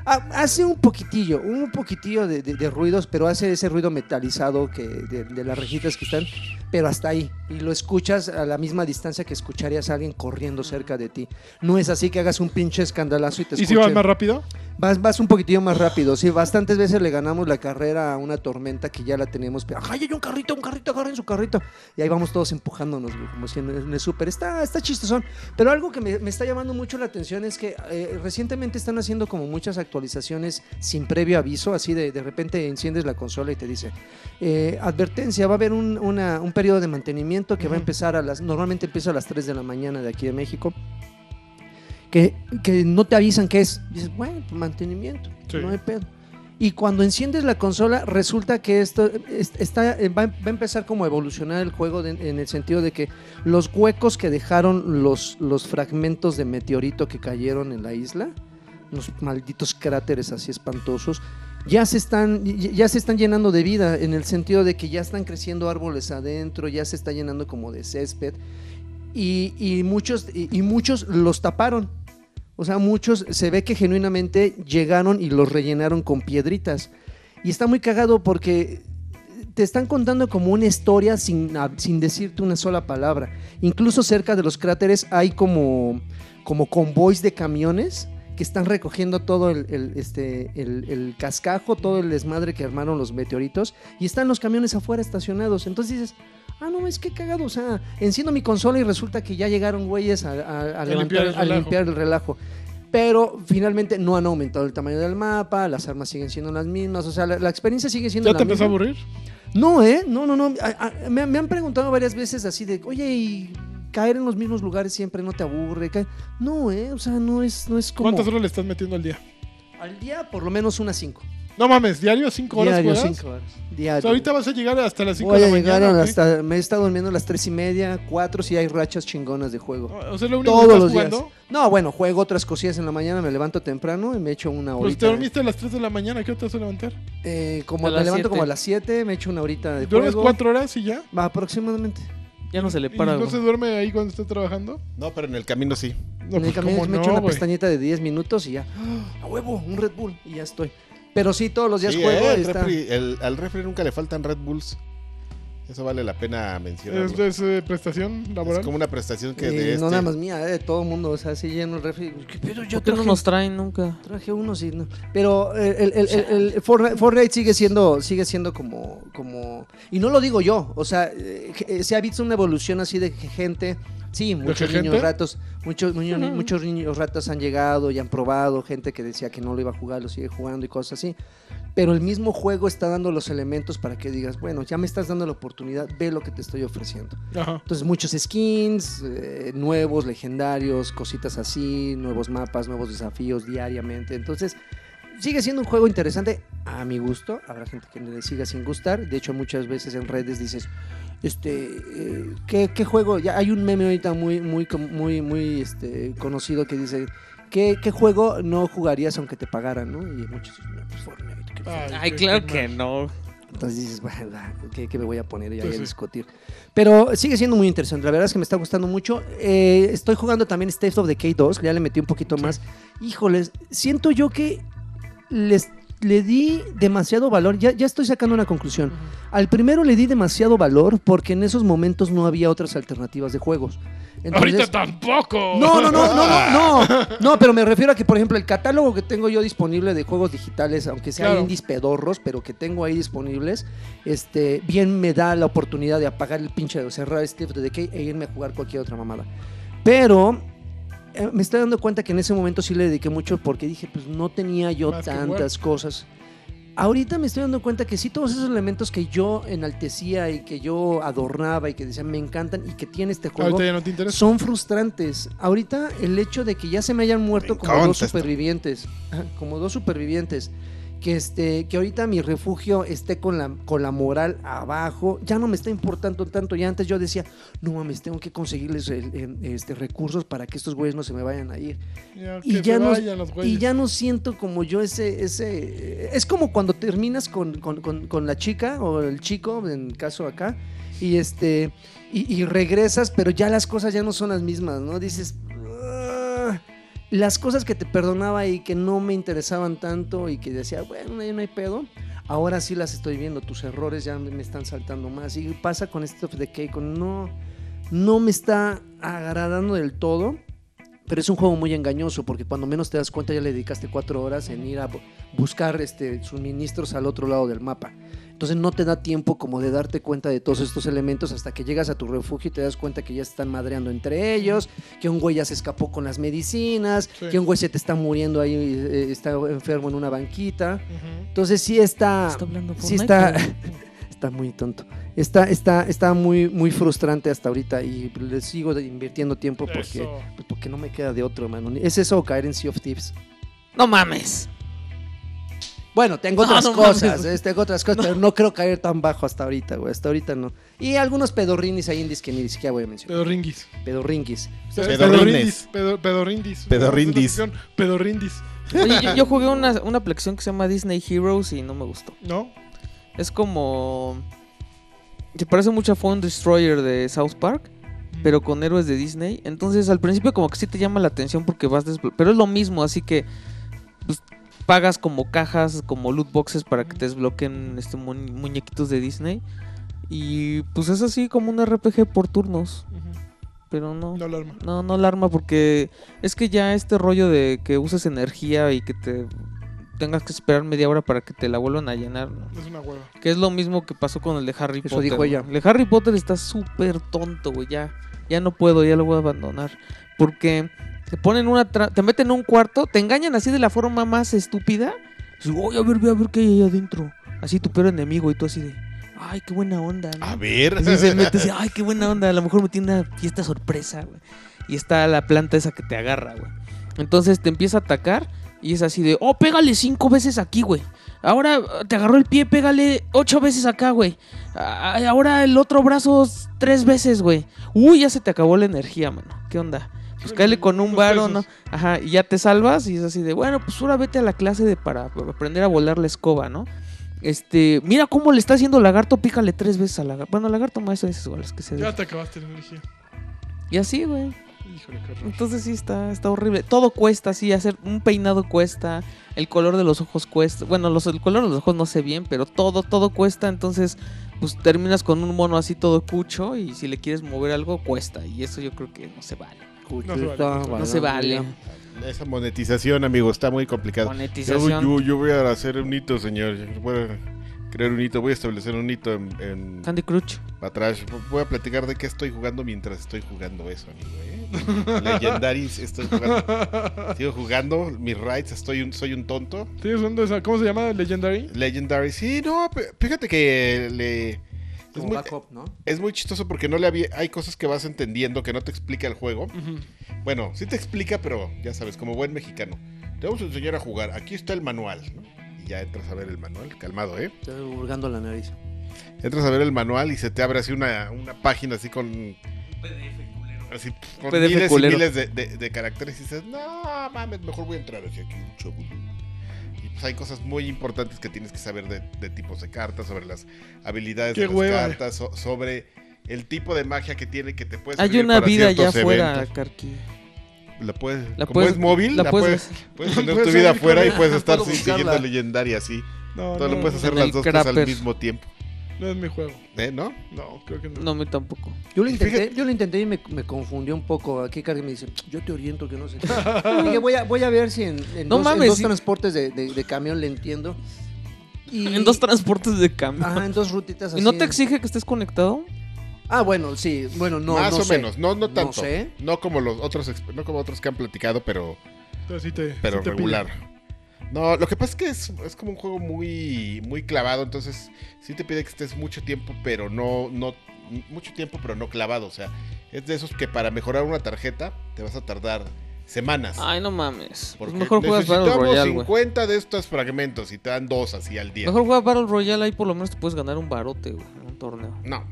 Ah, hace un poquitillo, un poquitillo de, de- de ruidos, pero hace ese ruido metalizado que de, de las rejitas que están, pero hasta ahí. Y lo escuchas a la misma distancia que escucharías a alguien corriendo cerca de ti. No es así que hagas un pinche escandalazo y te ¿Y si vas más rápido? Vas, vas un poquitillo más rápido, sí. Bastantes veces le ganamos la carrera a una tormenta que ya la tenemos. Pero, ¡ay, hay un carrito, un carrito, agarren su carrito! Y ahí vamos todos empujándonos, como si en, el súper. Está, está chistosón. Pero algo que me, me está llamando mucho la atención es que eh, recientemente están haciendo como muchas actualizaciones sin previo aviso. Así de, de repente enciendes la consola y te dice: eh, Advertencia, va a haber un, una- un periodo de mantenimiento que va a empezar a las. Normalmente empieza a las 3 de la mañana de aquí de México que, que no te avisan qué es. Dices, bueno, pues mantenimiento, Sí. no hay pedo. Y cuando enciendes la consola, resulta que esto es- está, eh, va, va a empezar como a evolucionar el juego de- en el sentido de que los huecos que dejaron los, los fragmentos de meteorito que cayeron en la isla, los malditos cráteres así espantosos, ya se están ya se están llenando de vida en el sentido de que ya están creciendo árboles adentro, ya se está llenando como de césped y, y muchos y muchos los taparon. O sea, muchos se ve que genuinamente llegaron y los rellenaron con piedritas. Y está muy cagado porque te están contando como una historia sin, sin decirte una sola palabra. Incluso cerca de los cráteres hay como, como convoys de camiones que están recogiendo todo el, el, este, el, el cascajo, todo el desmadre que armaron los meteoritos, y están los camiones afuera estacionados. Entonces dices, ah, no, es que cagado, o sea, enciendo mi consola y resulta que ya llegaron güeyes a, a- a levantar- limpiar el a relajo. limpiar el relajo. Pero finalmente no han aumentado el tamaño del mapa, las armas siguen siendo las mismas, o sea, la, la experiencia sigue siendo ¿Ya la te empezó a aburrir? No, ¿eh? No, no, no. A- a- me, me han preguntado varias veces así de, oye, ¿y caer en los mismos lugares siempre no te aburre? Ca-?" No, ¿eh? O sea, no es, no es como... ¿Cuántas horas le estás metiendo al día? Al día, por lo menos unas cinco. No mames, diario, cinco horas Diario, juegas? cinco horas. O Diario. sea, ahorita vas a llegar hasta las 5 Voy de la mañana. hasta... Me he estado durmiendo a las tres y media, cuatro, si hay rachas chingonas de juego. O sea, lo único Todos que los estás días. jugando. No, bueno, juego otras cosillas en la mañana, me levanto temprano y me echo una Pues horita. te dormiste a las 3 de la mañana, ¿qué hora te vas a levantar? Eh, como A me levanto siete. como a las 7, me echo una horita de ¿Duermes juego. 4 horas y ya? Va, aproximadamente. Ya no se le ¿Y para. no güey. se duerme ahí cuando esté trabajando? No, pero en el camino sí. No, en el pues, camino ¿cómo me no, echo una güey? pestañita de 10 minutos y ya. ¡Ah! ¡A huevo! Un Red Bull y ya estoy. Pero sí, todos los días Sí, juego. eh, y el está- refri- el- al refri nunca le faltan Red Bulls. Eso vale la pena mencionarlo. ¿Es, es, eh, prestación laboral? Es como una prestación que y de este... no nada más mía, eh, de todo el mundo. O sea, sí lleno el refri. ¿Qué pedo? Yo ¿Por qué no traje, nos traen nunca? traje unos y no. Pero eh, el, el- el- el Fortnite, Fortnite sigue siendo, sigue siendo como, como. Y no lo digo yo. O sea, eh, eh, se ha visto una evolución así de que gente. Sí, muchos gente? niños ratos, muchos, muchos niños ratos han llegado y han probado, gente que decía que no lo iba a jugar, lo sigue jugando y cosas así. Pero el mismo juego está dando los elementos para que digas, bueno, ya me estás dando la oportunidad, ve lo que te estoy ofreciendo. Entonces muchos skins, eh, nuevos, legendarios, cositas así, nuevos mapas, nuevos desafíos diariamente. Entonces sigue siendo un juego interesante a mi gusto. Habrá gente que le siga sin gustar. De hecho muchas veces en redes dices, este, eh, ¿qué, qué juego? Ya hay un meme ahorita muy, muy, com- muy, muy este, conocido que dice, ¿qué, qué juego no jugarías aunque te pagaran? ¿no? Y muchos dicen, "No, pues Fortnite. que Ay, Ay, qué- claro qué que no. entonces dices, bueno, ¿qué, qué me voy a poner y ahí a sí. discutir? Pero sigue siendo muy interesante. La verdad es que me está gustando mucho. Eh, estoy jugando también State of Decay 2. Ya le metí un poquito Sí. más. Híjoles, siento yo que les, le di demasiado valor. Ya, ya estoy sacando una conclusión. Al primero le di demasiado valor porque en esos momentos no había otras alternativas de juegos. Entonces, Ahorita tampoco. no, no, no, no, no, no. No, pero me refiero a que, por ejemplo, el catálogo que tengo yo disponible de juegos digitales, aunque sean Claro. indies pedorros, pero que tengo ahí disponibles, este, bien me da la oportunidad de apagar el pinche de cerrar Steve de Decay e irme a jugar cualquier otra mamada. Pero me estoy dando cuenta que en ese momento sí le dediqué mucho porque dije, pues no tenía yo Más tantas cosas. ahorita me estoy dando cuenta que sí, todos esos elementos que yo enaltecía y que yo adornaba y que decía me encantan y que tiene este juego Ahorita ya no te interesa. son frustrantes. Ahorita el hecho de que ya se me hayan muerto Me como dos supervivientes, como dos supervivientes, que este, que ahorita mi refugio esté con la, con la moral abajo, ya no me está importando tanto. Ya antes yo decía, no mames, tengo que conseguirles el- el- este, recursos para que estos güeyes no se me vayan a ir. Ya, Y ya, no, y ya no siento como yo ese, ese... Es como cuando terminas con, con- con- con la chica o el chico, en caso acá, y este y, y regresas, pero ya las cosas ya no son las mismas, ¿no? Dices... Las cosas que te perdonaba y que no me interesaban tanto y que decía, bueno, ahí no hay pedo, ahora sí las estoy viendo, tus errores ya me están saltando más. Y pasa con State of Decay, con no, no me está agradando del todo. Pero es un juego muy engañoso porque cuando menos te das cuenta ya le dedicaste cuatro horas en ir a bu- buscar este, suministros al otro lado del mapa. Entonces no te da tiempo como de darte cuenta de todos estos elementos hasta que llegas a tu refugio y te das cuenta que ya se están madreando entre ellos, que un güey ya se escapó con las medicinas, Sí. que un güey se te está muriendo ahí, eh, está enfermo en una banquita. Entonces sí está... ¿Está hablando sí está... Está muy tonto. Está, está, está muy, muy frustrante hasta ahorita y le sigo de- invirtiendo tiempo porque, pues, porque no me queda de otro, hermano. Es eso o caer en Sea of Thieves. No mames. Bueno, tengo No, otras no cosas, eh, tengo otras cosas, pero no creo caer tan bajo hasta ahorita, güey. Hasta ahorita no. Y algunos pedorrinis ahí indies que ni siquiera voy a mencionar. Pedorringuis. Pedorrinquis. Pedorrines. Pedo- Pedorrindis. Pedorrindis. Esa es la sección, Pedorrindis. Oye, yo, yo jugué una, una aplicación que se llama Disney Heroes y no me gustó. ¿No? Es como. Se parece mucho a Phone Destroyer de South Park, pero con héroes de Disney. Entonces al principio como que sí te llama la atención porque vas desblo- Pero es lo mismo, así que pues, pagas como cajas, como loot boxes para que te desbloqueen este mu- muñequitos de Disney. Y pues es así como un RPG por turnos. Pero no. No alarma. No, no alarma porque es que ya este rollo de que uses energía y que te tengas que esperar media hora para que te la vuelvan a llenar, ¿no? Es una hueva. que es lo mismo que pasó con el de Harry Eso Potter. dijo güey. ella. El de Harry Potter está súper tonto, güey, ya, ya no puedo, ya lo voy a abandonar, porque te ponen una, tra- te meten en un cuarto, te engañan así de la forma más estúpida, y digo, "Oye, a ver, ve a ver qué hay ahí adentro, así tu peor enemigo y tú así de, ay, qué buena onda, ¿no? A ver. Así se mete así, ay, qué buena onda. A lo mejor me tiene una fiesta sorpresa, güey. Y está la planta esa que te agarra, güey. Entonces te empieza a atacar y es así de, oh, pégale cinco veces aquí, güey. Ahora ah, te agarró el pie, pégale ocho veces acá, güey. Ah, Ahora el otro brazo tres veces, güey. Uy, ya se te acabó la energía, mano. ¿Qué onda? Pues cáele con un varo, ¿no? Ajá, y ya te salvas y es así de, bueno, pues ahora vete a la clase de para aprender a volar la escoba, ¿no? Este, mira cómo le está haciendo lagarto, pícale tres veces a lagarto. Bueno, lagarto más veces o las que se Ya te acabaste la energía. Y así, güey. Híjole, qué horror. Entonces sí está, está horrible. Todo cuesta, sí, hacer un peinado cuesta, el color de los ojos cuesta. Bueno, los, el color de los ojos no sé bien, pero todo, todo cuesta. Entonces, pues terminas con un mono así todo cucho y si le quieres mover algo cuesta. Y eso yo creo que no se vale. No se vale, No se vale. Esa monetización, amigo, está muy complicado. Monetización. Yo, yo voy a hacer un hito, señor. A crear un hito, voy a establecer un hito en, en Candy Crush. atrás. Voy a platicar de qué estoy jugando mientras estoy jugando eso, amigo. ¿eh? Legendaries, estoy jugando. Sigo jugando, mis raids, estoy un, soy un tonto. ¿Cómo se llama? ¿Legendary? Legendary, sí, no, fíjate que le... Es muy, backup, ¿no? es muy chistoso porque no le había, hay cosas que vas entendiendo que no te explica el juego. Bueno, sí te explica, pero ya sabes, como buen mexicano. Te vamos a enseñar a jugar. Aquí está el manual. ¿no? Ya entras a ver el manual. Calmado, ¿eh? Estoy hurgando la nariz. Entras a ver el manual y se te abre así una, una página así con... Así, con PDF miles culero. y miles de, de- de caracteres y dices, no mames, mejor voy a entrar hacia aquí. un chavo". Y pues hay cosas muy importantes que tienes que saber de, de tipos de cartas, sobre las habilidades Qué de las hueva. cartas, so- sobre el tipo de magia que tiene que te puedes Hay una para vida allá ciertos afuera. Carqui. La puedes, La como puedes- es móvil, la la, puedes- puedes, puedes Puedes tu vida afuera y puedes estar siguiendo legendaria así. No, Todo no, lo puedes hacer las dos cosas al mismo tiempo. no es mi juego. ¿Eh? ¿No? No, creo que no. No, a mí tampoco. Yo lo intenté, fíjate- yo lo intenté y me, me confundió un poco. Aquí Carmen me dice, yo te oriento que no sé. Dije, voy a, voy a ver si en, en No dos, en mames, dos sí. transportes de, de- de camión le entiendo. Y, En dos transportes de cambio. Ajá, en dos rutitas así. ¿Y no te exige que estés conectado? Ah, bueno, sí. Bueno, no, Más no o sé. menos, no, no tanto. sé. No como los otros no como otros que han platicado, pero, Pero sí te, pero sí te regular. No, lo que pasa es que es, es como un juego muy, muy clavado, entonces sí te pide que estés mucho tiempo, pero no, no, mucho tiempo, pero no clavado. O sea, es de esos que para mejorar una tarjeta te vas a tardar semanas. Ay, no mames. Pues porque mejor juegas Battle necesitamos Royale, güey. 50 de estos fragmentos y te dan dos así al día. Mejor juega Battle Royale, ahí por lo menos te puedes ganar un barote, güey, en un torneo. No,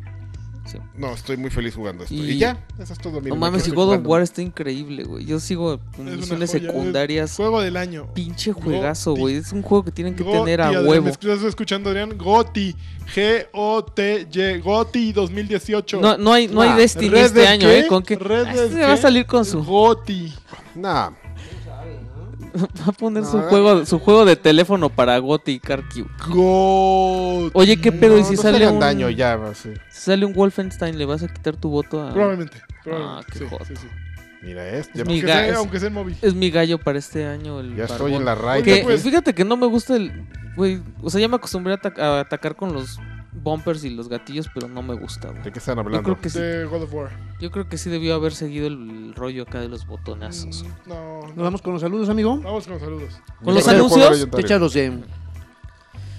Sí. no, estoy muy feliz jugando esto. Y- Y, ya, eso es todo. No mames, y God of War está increíble, güey. Yo sigo en misiones joya, secundarias. Juego del año. Pinche juegazo, güey. Es un juego que tienen que Goti, tener a Adrián, huevo. ¿Me estás escuchando, Adrián? Goti. G-O-T-Y. Goti 2018. No, no hay, no hay Ah, Destiny ¿Red este año, qué? ¿eh? Con que ¿Red Ah, Dead este va a qué? salir con su. Goti. Nah, Va a poner su No, juego, su juego de teléfono para Gotti y Karki. Goti. Oye, ¿qué pedo? ¿Y si sale hagan un, daño ya, va, sí. si sale un Wolfenstein, le vas a quitar tu voto a. Probablemente. probablemente. Ah, qué sí, joto. sí, sí. Mira, es, ya, Es mi Aunque sea, es- aunque sea en móvil. Es mi gallo para este año. El ya estoy barbón. en la. Que, pues- fíjate que no me gusta el. Güey, o sea, ya me acostumbré a, a atacar con los bumpers y los gatillos, pero no me gusta, güey. ¿De qué están Yo hablando? creo que sí. De God of War. Yo creo que sí debió haber seguido el rollo acá de los botonazos. Mm, No, Nos no. vamos con los saludos, amigo. Vamos con los saludos. Con los Yo anuncios. Te echas los de.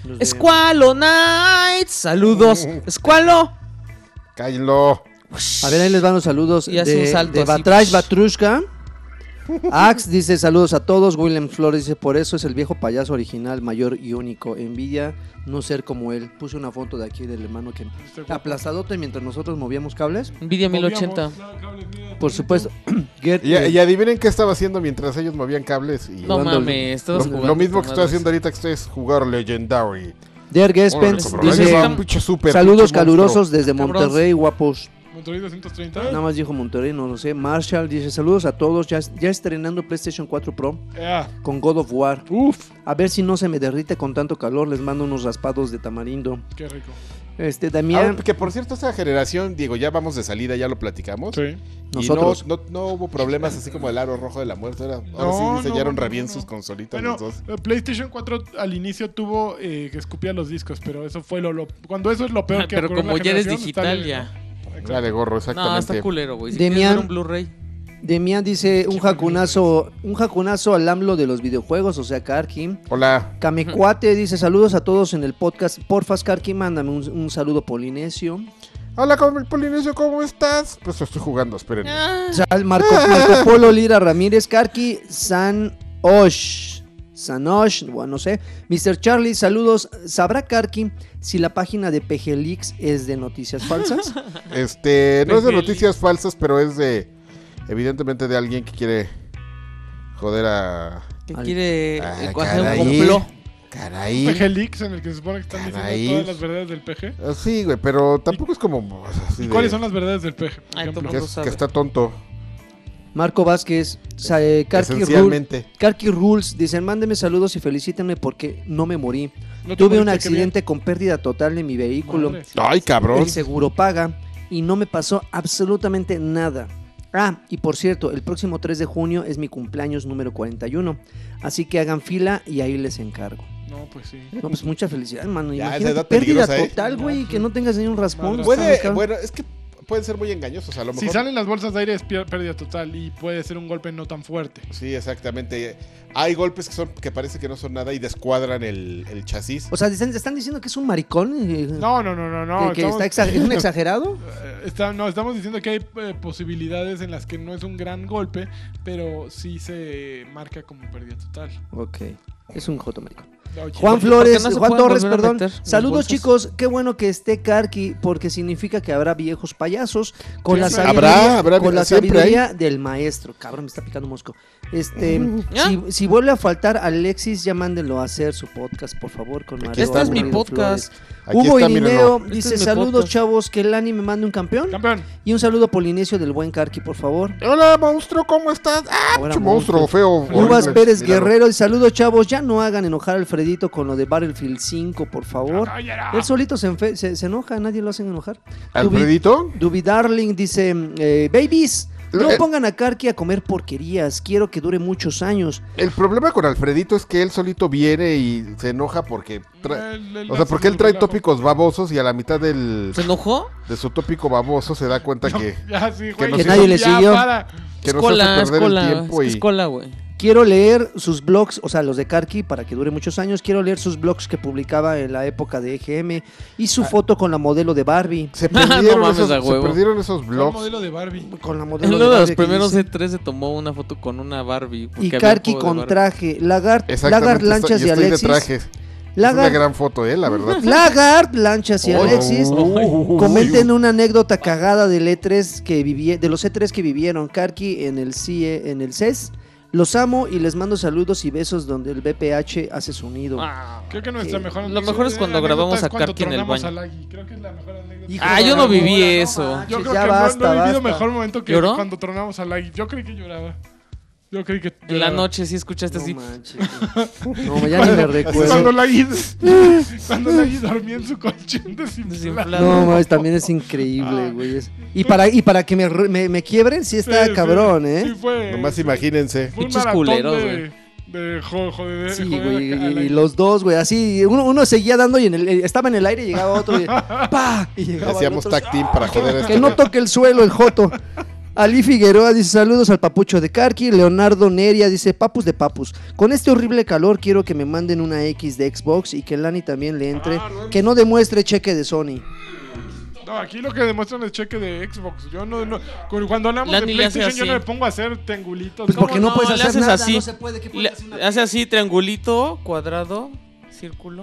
los de- Squalo Knights, saludos. Squalo. Cállenlo. A ver, ahí les van los saludos Y hace de, un salto de así. Batrash Batrushka. Ax dice saludos a todos. William Flores dice por eso es el viejo payaso original, mayor y único. Envidia no ser como él. Puse una foto de aquí del hermano que Este aplastadote mientras nosotros movíamos cables. Nvidia Movíamos 1080. la cable, mira, Por supuesto. Get- Y, y adivinen qué estaba haciendo mientras ellos movían cables. Y No mames, lo, mismo que estoy haciendo ahorita que estoy es jugar Legendary. Der ahí dice saludos calurosos desde. Monterrey, guapos. Monterrey 230. Nada más dijo Monterrey, no lo sé. Marshall dice saludos a todos. Ya, ya estrenando PlayStation 4 Pro Ah, con God of War. uf, A ver si no se me derrite con tanto calor. Les mando unos raspados de tamarindo. qué rico. Este, Ah, Damián. que por cierto, esta generación, Diego, ya vamos de salida, ya lo platicamos. Sí. Y Nosotros. no, no, no hubo problemas así como el aro rojo de la muerte. Ahora, ahora No, sí no, diseñaron no, re bien no. sus consolitas Bueno, los dos. eh, PlayStation 4 al inicio tuvo eh, que escupía los discos, pero eso fue lo, lo- cuando eso es lo peor Ah, que Pero como la ya eres digital, bien, ya. ¿No? Dale, gorro, No, exactamente. está culero, güey. Si Demian- ver un Blu-ray. Demian dice un jacunazo, un jacunazo al AMLO de los videojuegos, o sea, Karki. Hola. Kamecuate dice saludos a todos en el podcast. Porfas, Karki, mándame un, un saludo polinesio. Hola, ¿cómo- el Polinesio, ¿cómo estás? Pues estoy jugando, esperen. Ah, Sal Marco, Marco Polo Lira Ramírez, Karki, San Osh. Sanosh, bueno, no sé. Mr. Charlie, saludos. ¿Sabrá Karki si la página de PG Leaks es de noticias falsas? Este, no es de noticias falsas, pero es de, evidentemente, de alguien que quiere joder a... que Al- quiere Ah, eh, hacer un complot. Caray. PG Leaks en el que se supone que están diciendo todas las verdades del PG. Ah, Sí, güey, pero tampoco es como... así ¿Y de- cuáles son las verdades del PG? Ay, todo Que, es- está tonto, Marco Vázquez, eh, Karki, Rule- esencialmente. Karki Rules, dicen, mándeme saludos y felicítenme porque no me morí. ¿No te Tuve un accidente con pérdida total de mi vehículo. Madre. Ay, cabrón. El seguro paga y no me pasó absolutamente nada. Ah, y por cierto, el próximo 3 de junio es mi cumpleaños número 41. Así que hagan fila y ahí les encargo. No, pues sí. No, pues mucha felicidad, mano. Ya, esa Imagínate edad pérdida ¿eh? total, güey, No, que no tengas ni un raspón. Está Puede, bueno, es que pueden ser muy engañosos, a lo mejor. Si salen las bolsas de aire es pérdida total y puede ser un golpe no tan fuerte. Sí, exactamente. Hay golpes que son que parece que no son nada y descuadran el, el chasis. O sea, dicen- están diciendo que es un maricón. eh, No, no, no, no, no. que, que estamos- está es un exagerado. Eh, está- no, estamos diciendo que hay eh, posibilidades en las que no es un gran golpe, pero sí se marca como pérdida total. ok, es un joto maricón. Juan ¿por qué Flores, no Juan Torres, perdón. Saludos chicos, qué bueno que esté Karki porque significa que habrá viejos payasos con la sabiduría, Habrá, habrá, con la siempre sabiduría del maestro. Cabrón, me está picando mosco. Este, si, si vuelve a faltar Alexis, ya mándenlo a hacer su podcast, por favor, con Mario. Este es mi podcast. Flores. Aquí Hugo está, Irineo mírenlo. dice Este es saludos podcast". chavos, que el anime mande un campeón. Campeón. Y un saludo polinesio del buen Karki, por favor. Hola, monstruo, ¿cómo estás? Ah, pinche monstruo, feo. Uvas. Pérez Míralo. Guerrero, y saludos chavos, ya no hagan enojar a Alfredito con lo de Battlefield 5, por favor. No. Él solito se, enfe- se, se enoja, nadie lo hacen enojar. Dubi, ¿Alfredito? Dubi Darling dice, eh, babies, no Eh. pongan a Karki a comer porquerías, quiero que dure muchos años. El problema con Alfredito es que él solito viene y se enoja porque... tra- Él- él O sea, porque él trae tópicos babosos y a la mitad del, ¿Se enojó? de su tópico baboso se da cuenta que, Ya, sí, güey. no Que se nadie hizo- le Ya, siguió. para. que es no se hace perder el tiempo es, y... es cola, güey. Quiero leer sus blogs, o sea, los de Karki, para que dure muchos años. Quiero leer sus blogs que publicaba en la época de EGM y su foto con la modelo de Barbie. Se perdieron, No mames, esos, a se perdieron esos ¿Cuál blogs. modelo de Barbie? Con la En modelo uno de los Barbie aquí primeros dice. E3 se tomó una foto con una Barbie. Y Karki de con traje. Lagart, Exactamente. Lagart Lanchas y estoy de Alexis. traje. Es una gran foto, eh, la verdad. Lagart, Lanchas y Oh, Alexis. oh, Comenten una anécdota cagada del E3 que viví, de los E3 que vivieron Karki en el CIE, en el CES. Los amo y les mando saludos y besos donde el BPH hace su nido. Ah. Creo que nuestra Ok. mejor Lo mejor es cuando grabamos a Karki en el baño. a Lagui. Creo que es la mejor anécdota. Hijo Ah, yo no viví eso. manches, Yo creo ya que no- basta, no, he vivido basta. mejor momento que ¿Lloró? cuando tronamos a Lagui. Yo creí que lloraba. Yo creí que En la noche sí escuchaste No así. manches. No, ya ni me Cuando recuerdo. Lagui, cuando Lagui dormía en su colchón desinflado. No, mames, también es increíble, güey. es- Y para, y para que me, me, me quiebren, sí está Sí, sí, cabrón, Sí, ¿eh? fue. Nomás imagínense. Pinches culeros, de, de jo- joder, Sí, joder güey. Y, los dos, güey, así. Uno, uno seguía dando y en el, estaba en el aire y llegaba otro y ¡pa! Y llegaba Hacíamos otro. tag team para joder Que este. no toque el suelo el Joto. Ali Figueroa dice saludos al papucho de Karki. Leonardo Neria dice papus de papus. Con este horrible calor quiero que me manden una X de Xbox y que Lani también le entre. Ah, no, que no demuestre cheque de Sony. No, aquí lo que demuestran es cheque de Xbox. Yo no, no cu- cuando hablamos Lani de PlayStation, yo no me pongo a hacer triangulitos. Pues ¿Cómo porque no, puedes le hacer haces nada, así. no se puede. ¿qué Le- puedes hacer una- hace así, triangulito, cuadrado, círculo.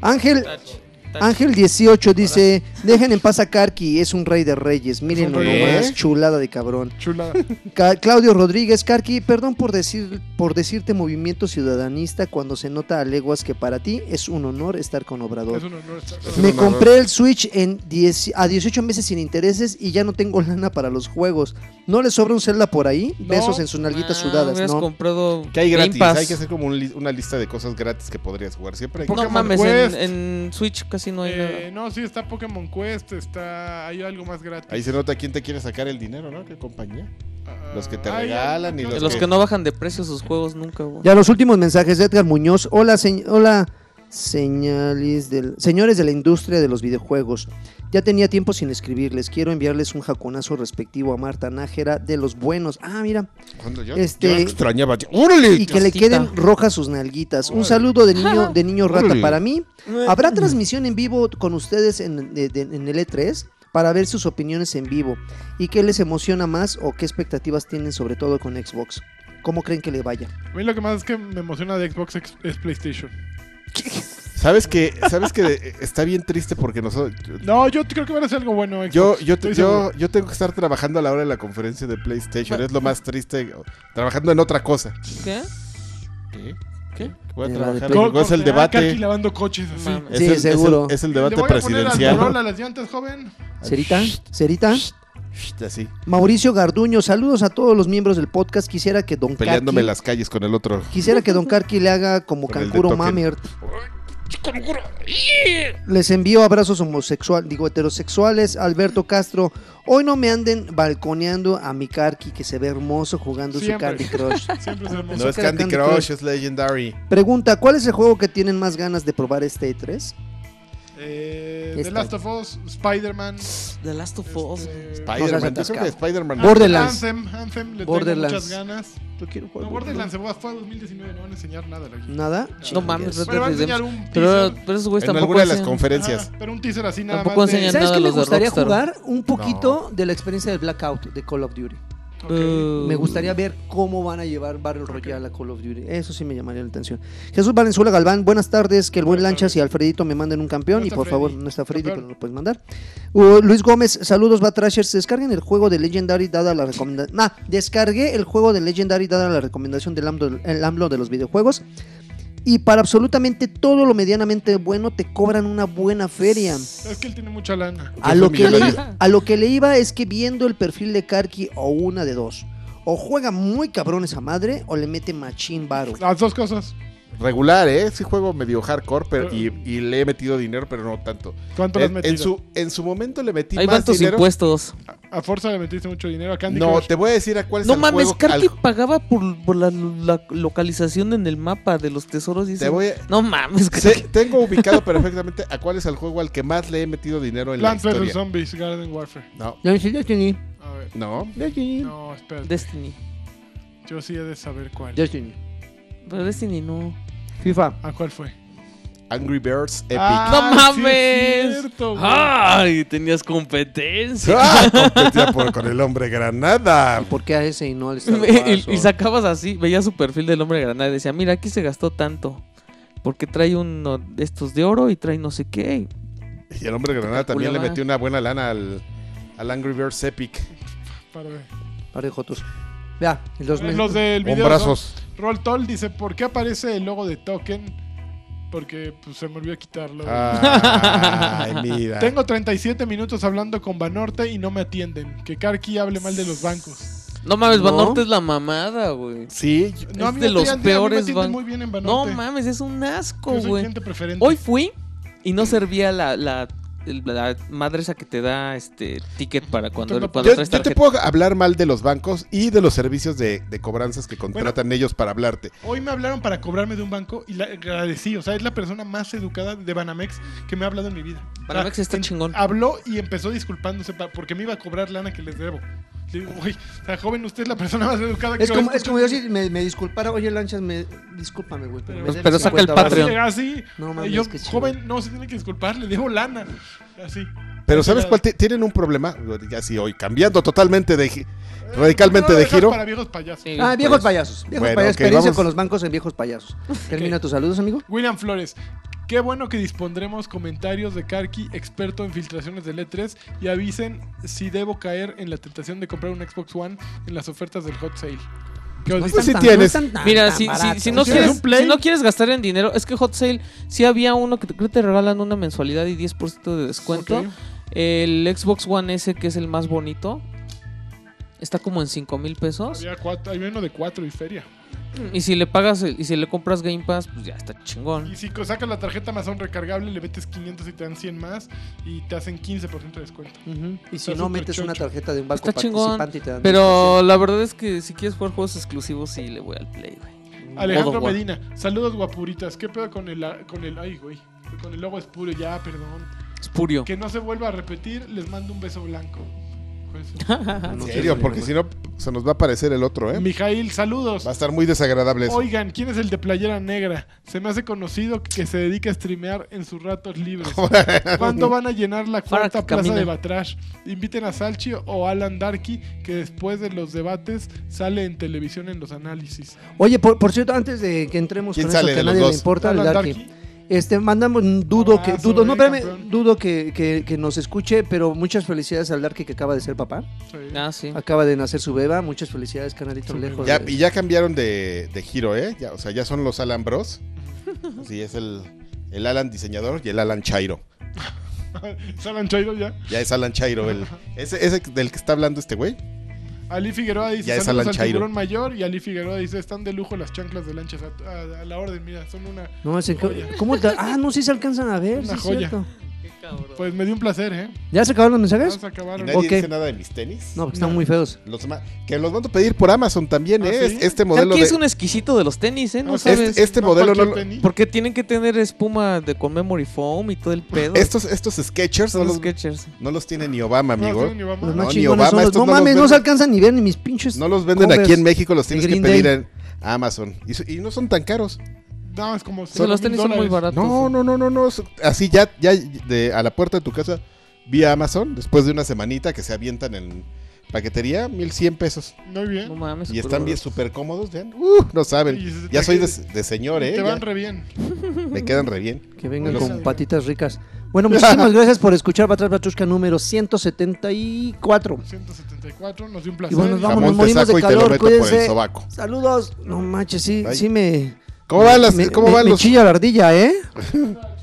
Ángel, touch. Ángel 18 dice, dejen en paz a Karki, es un rey de reyes, mírenlo rey. nomás, ¿Eh? chulada de cabrón. Chula. Ca- Claudio Rodríguez, Karki, perdón por decir por decirte movimiento ciudadanista cuando se nota a leguas que para ti es un honor estar con Obrador. Es un honor estar Es Me honor. compré el Switch en 10 a 18 meses sin intereses y ya no tengo lana para los juegos. ¿No le sobra un Zelda por ahí? No. Besos en sus nalguitas Ah, sudadas, ¿no? comprado Que hay gratis. Hay que hacer como un li- una lista de cosas gratis que podrías jugar. Siempre hay. No mames, en, en Switch casi no hay Eh, no, sí, está Pokémon Quest, está... Hay algo más gratis. Ahí se nota quién te quiere sacar el dinero, ¿no? ¿Qué compañía? Ah, los que te regalan y los Los que- que no bajan de precio sus juegos nunca. Ya los últimos mensajes de Edgar Muñoz. Hola, señ- hola señales del señores de la industria de los videojuegos. Ya tenía tiempo sin escribirles. Quiero enviarles un jaconazo respectivo a Marta Nájera de los buenos. Ah, mira. Cuando yo, Este- yo extrañaba. ¡Órale! Y que le queden rojas sus nalguitas. Un saludo de niño, de niño rata Órale. para mí. ¿Habrá transmisión en vivo con ustedes en, de- de- en el E3? Para ver sus opiniones en vivo. ¿Y qué les emociona más o qué expectativas tienen sobre todo con Xbox? ¿Cómo creen que le vaya? A mí lo que más es que me emociona de Xbox es, es ¿Sabes que ¿Sabes que está bien triste porque nosotros... No, yo creo que van a hacer algo bueno Xbox. Yo, yo, te- yo, yo tengo que estar trabajando a la hora de la conferencia de PlayStation. Es lo más triste. Trabajando en otra cosa. ¿Qué? ¿Qué? ¿Qué? Voy a trabajar. Play- en- Es el debate. lavando coches así. Mames. Es Sí, el, es el- seguro. Es el Le debate voy a poner al presidencial. Corolla las llantas, joven. ¿Cerita? ¿Cerita? Así, Mauricio Garduño, saludos a todos los miembros del podcast. Quisiera que Don peleándome Karki, las calles con el otro. quisiera que Don Karki le haga como Cancuro Token. Mamer. Les envío abrazos homosexual, digo heterosexuales. Alberto Castro, hoy no me anden balconeando a mi Karki que se ve hermoso jugando Siempre. su Candy Crush. Siempre se hermoso. No es Candy Crush, Crush. es Legendary. Pregunta, ¿cuál es el juego que tienen más ganas de probar este E3? Eh, The. Last of Us, Spider-Man. The Last of Us. este, Spider-Man. No seas Yo creo atascado. que Spider-Man. Borderlands. Anthem, Anthem, le Borderlands. tengo muchas ganas. Yo quiero jugar No, Borderlands se fue fue a 2019, no van a enseñar nada. la guía. ¿Nada? No mames, Red Bueno, van a enseñar un Pero, teaser. pero esos güeyes En tampoco alguna de las hacen- conferencias. Ah, pero un teaser así nada Tampoco más. de- enseñan ¿Sabes nada qué me gustaría Rockstar. jugar? Un poquito de la experiencia del Blackout de Call of Duty. Uh, Me gustaría ver cómo van a llevar Battle Royale a Call of Duty. Eso sí me llamaría la atención. Jesús Valenzuela Galván, buenas tardes. Que el buen Buenas Lanchas tardes. y Alfredito me manden un campeón. No y por favor, no está Freddy, Campeón. pero lo puedes mandar. Uh, Luis Gómez, saludos, Batrashers. Descarguen el juego de Legendary dada la recomendación. Ah, descargué el juego de Legendary dada la recomendación del AMLO, el AMLO de los videojuegos. Y para absolutamente todo lo medianamente bueno te cobran una buena feria. Es que él tiene mucha lana. A Yo lo, soy que le, millonario. a lo que le iba es que viendo el perfil de Karki o una de dos. O juega muy cabrón esa madre o le mete machín varo. Las dos cosas. Regular, ¿eh? Sí juego medio hardcore pero, y, y le he metido dinero, pero no tanto. ¿Cuánto le has metido? en su, en su momento le metí Hay más dinero. impuestos. A Forza le metiste mucho dinero. A Candy No, Crush. te voy a decir a cuál es No el mames, juego. Karki al- pagaba por, por la, la localización en el mapa de los tesoros. Y te eso. voy a- No mames, sé- tengo ubicado perfectamente a cuál es el juego al que más le he metido dinero en Plants la vs. historia. Zombies, Garden Warfare. No, Destiny. A ver. no. No, espérate. Destiny. Yo sí he de saber cuál. Destiny. Pero Destiny no. FIFA. ¿A cuál fue? Angry Birds Epic. Ah, ¡No mames! cierto. ¡Ay! Tenías competencia. ¡Ah! Competía por- con el hombre granada. ¿Y por qué a ese y no al Star y, Wars? y sacabas así, veías su perfil del hombre granada y decía, mira, aquí se gastó tanto. Porque trae uno de estos de oro y trae no sé qué. Y el hombre granada también le metió una buena lana al, al Angry Birds Epic. Para de jotos. Vea, en los Los del Con video. brazos. Roll Toll dice: ¿Por qué aparece el logo de Token? Porque pues, se me olvidó quitarlo. Ay, mira. Tengo 37 minutos hablando con Banorte y no me atienden. Que Karki hable mal de los bancos. No mames, No. Banorte es la mamada, güey. Sí, yo- No, a Es mí de me los peores bancos. muy bien en No mames, es un asco, güey. Hoy fui y no servía la, la madre esa que te da este ticket para cuando, Entonces, cuando yo, traes yo te puedo hablar mal de los bancos y de los servicios de, de cobranzas que contratan ellos para hablarte. Hoy me hablaron para cobrarme de un banco y la agradecí. O sea, es la persona más educada de Banamex que me ha hablado en mi vida. Banamex O sea, está en- chingón. Habló y empezó disculpándose porque me iba a cobrar lana que les debo. Le digo, güey, o sea, joven, usted es la persona más educada que Es como, es escuchar". como yo si me, me disculpara, oye Lanchas, me, discúlpame, güey. Pero, me Pues, debes pero saca el 50 varos". Patreon. Así, No mames, yo, qué chido. joven, no se tiene que disculpar, le debo lana. Así. Pero ¿sabes cuál? Ti- Tienen un problema, ya sí, hoy cambiando totalmente de gi- radicalmente No, de dejas giro. Para viejos payasos. Sí, Ah, viejos pues. payasos. Viejos Bueno, payasos. ok, Experiencia vamos. con los bancos en viejos payasos. Termina tus saludos, amigo. William Flores, qué bueno que dispondremos comentarios de Karki, experto en filtraciones de E3, y avisen si debo caer en la tentación de comprar un Xbox One en las ofertas del Hot Sale. Tan- Mira, si, si, si no ¿Tienes quieres, si no gastar en dinero, es que Hot Sale sí había uno que te, creo que te regalan una mensualidad y 10% de descuento. El Xbox One S, que es el más bonito, está como en 5 mil pesos. Había, cuatro, había uno de 4 y feria. Y si le pagas y si le compras Game Pass, pues ya está chingón. Y si sacas la tarjeta Amazon recargable, le metes 500 y te dan 100 más y te hacen 15% de descuento. Y si no, metes una tarjeta de un banco Está chingón, participante y te dan Pero la verdad es que si quieres jugar juegos exclusivos, sí le voy al Play, güey. Alejandro. Medina, saludos guapuritas. ¿Qué pedo con el, con el, ay, güey, con el logo espuro? Ya, perdón. Espurio. Que no se vuelva a repetir, les mando un beso blanco. Pues, En serio, porque si no se nos va a aparecer el otro, ¿eh? Mijail, saludos. Va a estar muy desagradable eso. Oigan, ¿quién es el de playera negra? Se me hace conocido que se dedica a streamear en sus ratos libres. ¿Cuándo van a llenar la cuarta plaza de Batrash? Inviten a Salchi o Alan Darky, que después de los debates sale en televisión en los análisis. Oye, por, por cierto, antes de que entremos ¿Quién con sale eso, que de a los nadie le importa, el Alan Darky. Darky. Este, mandamos, dudo que, dudo, no, espérame, dudo que, que- que nos escuche, pero muchas felicidades al Darky que acaba de ser papá. Sí. Ah, sí. Acaba de nacer su beba, muchas felicidades, canalito Súper. lejos. Ya, de- y ya cambiaron de, de giro, ¿eh? Ya, o sea, ya son los Alan Bros. Sí, es el, el Alan diseñador y el Alan Chairo. ¿Salan Chairo ya? Ya es Alan Chairo, el, ese, ese del que está hablando este güey. Ali Figueroa dice, Ya es saludos al tiburón mayor. Y Ali Figueroa dice, están de lujo las chanclas de lanchas. A, a- a la orden, mira, son una... No, Joya. ¿cómo te- Ah, no, sí se alcanzan a ver. Una sí es Pues me dio un placer, ¿eh? ¿Ya se acabaron los mensajes? Vamos a Y acabar. nadie Ok. dice nada de mis tenis. No, porque están muy feos. Los ma- que los mando a pedir por Amazon también, ¿Ah, ¿eh? sí? Este modelo Aquí de... es un exquisito de los tenis, ¿eh? No Ah, sabes. Este, este No modelo no cualquier lo- tenis. Porque tienen que tener espuma de con memory foam y todo el pedo. Estos, estos Sketchers no son los, los Skechers. no los tiene ni Obama, No, amigo. sí, ni vamos. Los No, ni chingones Obama, son los- estos No no los mames, no venden. se alcanzan ni ver ni mis pinches. No los venden aquí en México, los tienes que Green pedir Day. en Amazon. Y, so- y no son tan caros. No, es como... Sea, los tenis son muy baratos. No, no, no, no, no. Así ya, ya de, a la puerta de tu casa, vía Amazon, después de una semanita que se avientan en paquetería, 1100 pesos. Muy bien. No mames. Y están bien súper cómodos, vean. Uh, no saben. Y se- Ya soy de, de señor, ¿eh? Te Ya van re bien. me quedan re bien. Que vengan con patitas ricas. Bueno, muchísimas gracias por escuchar Batrás Batrushka número 174. 174, nos dio un Y placer. bueno, nos vamos, Jamón nos morimos de y calor, cuídense. Saludos. No manches, sí, sí me. ¿Cómo van las, me, cómo me- van me los, chilla la ardilla, ¿eh?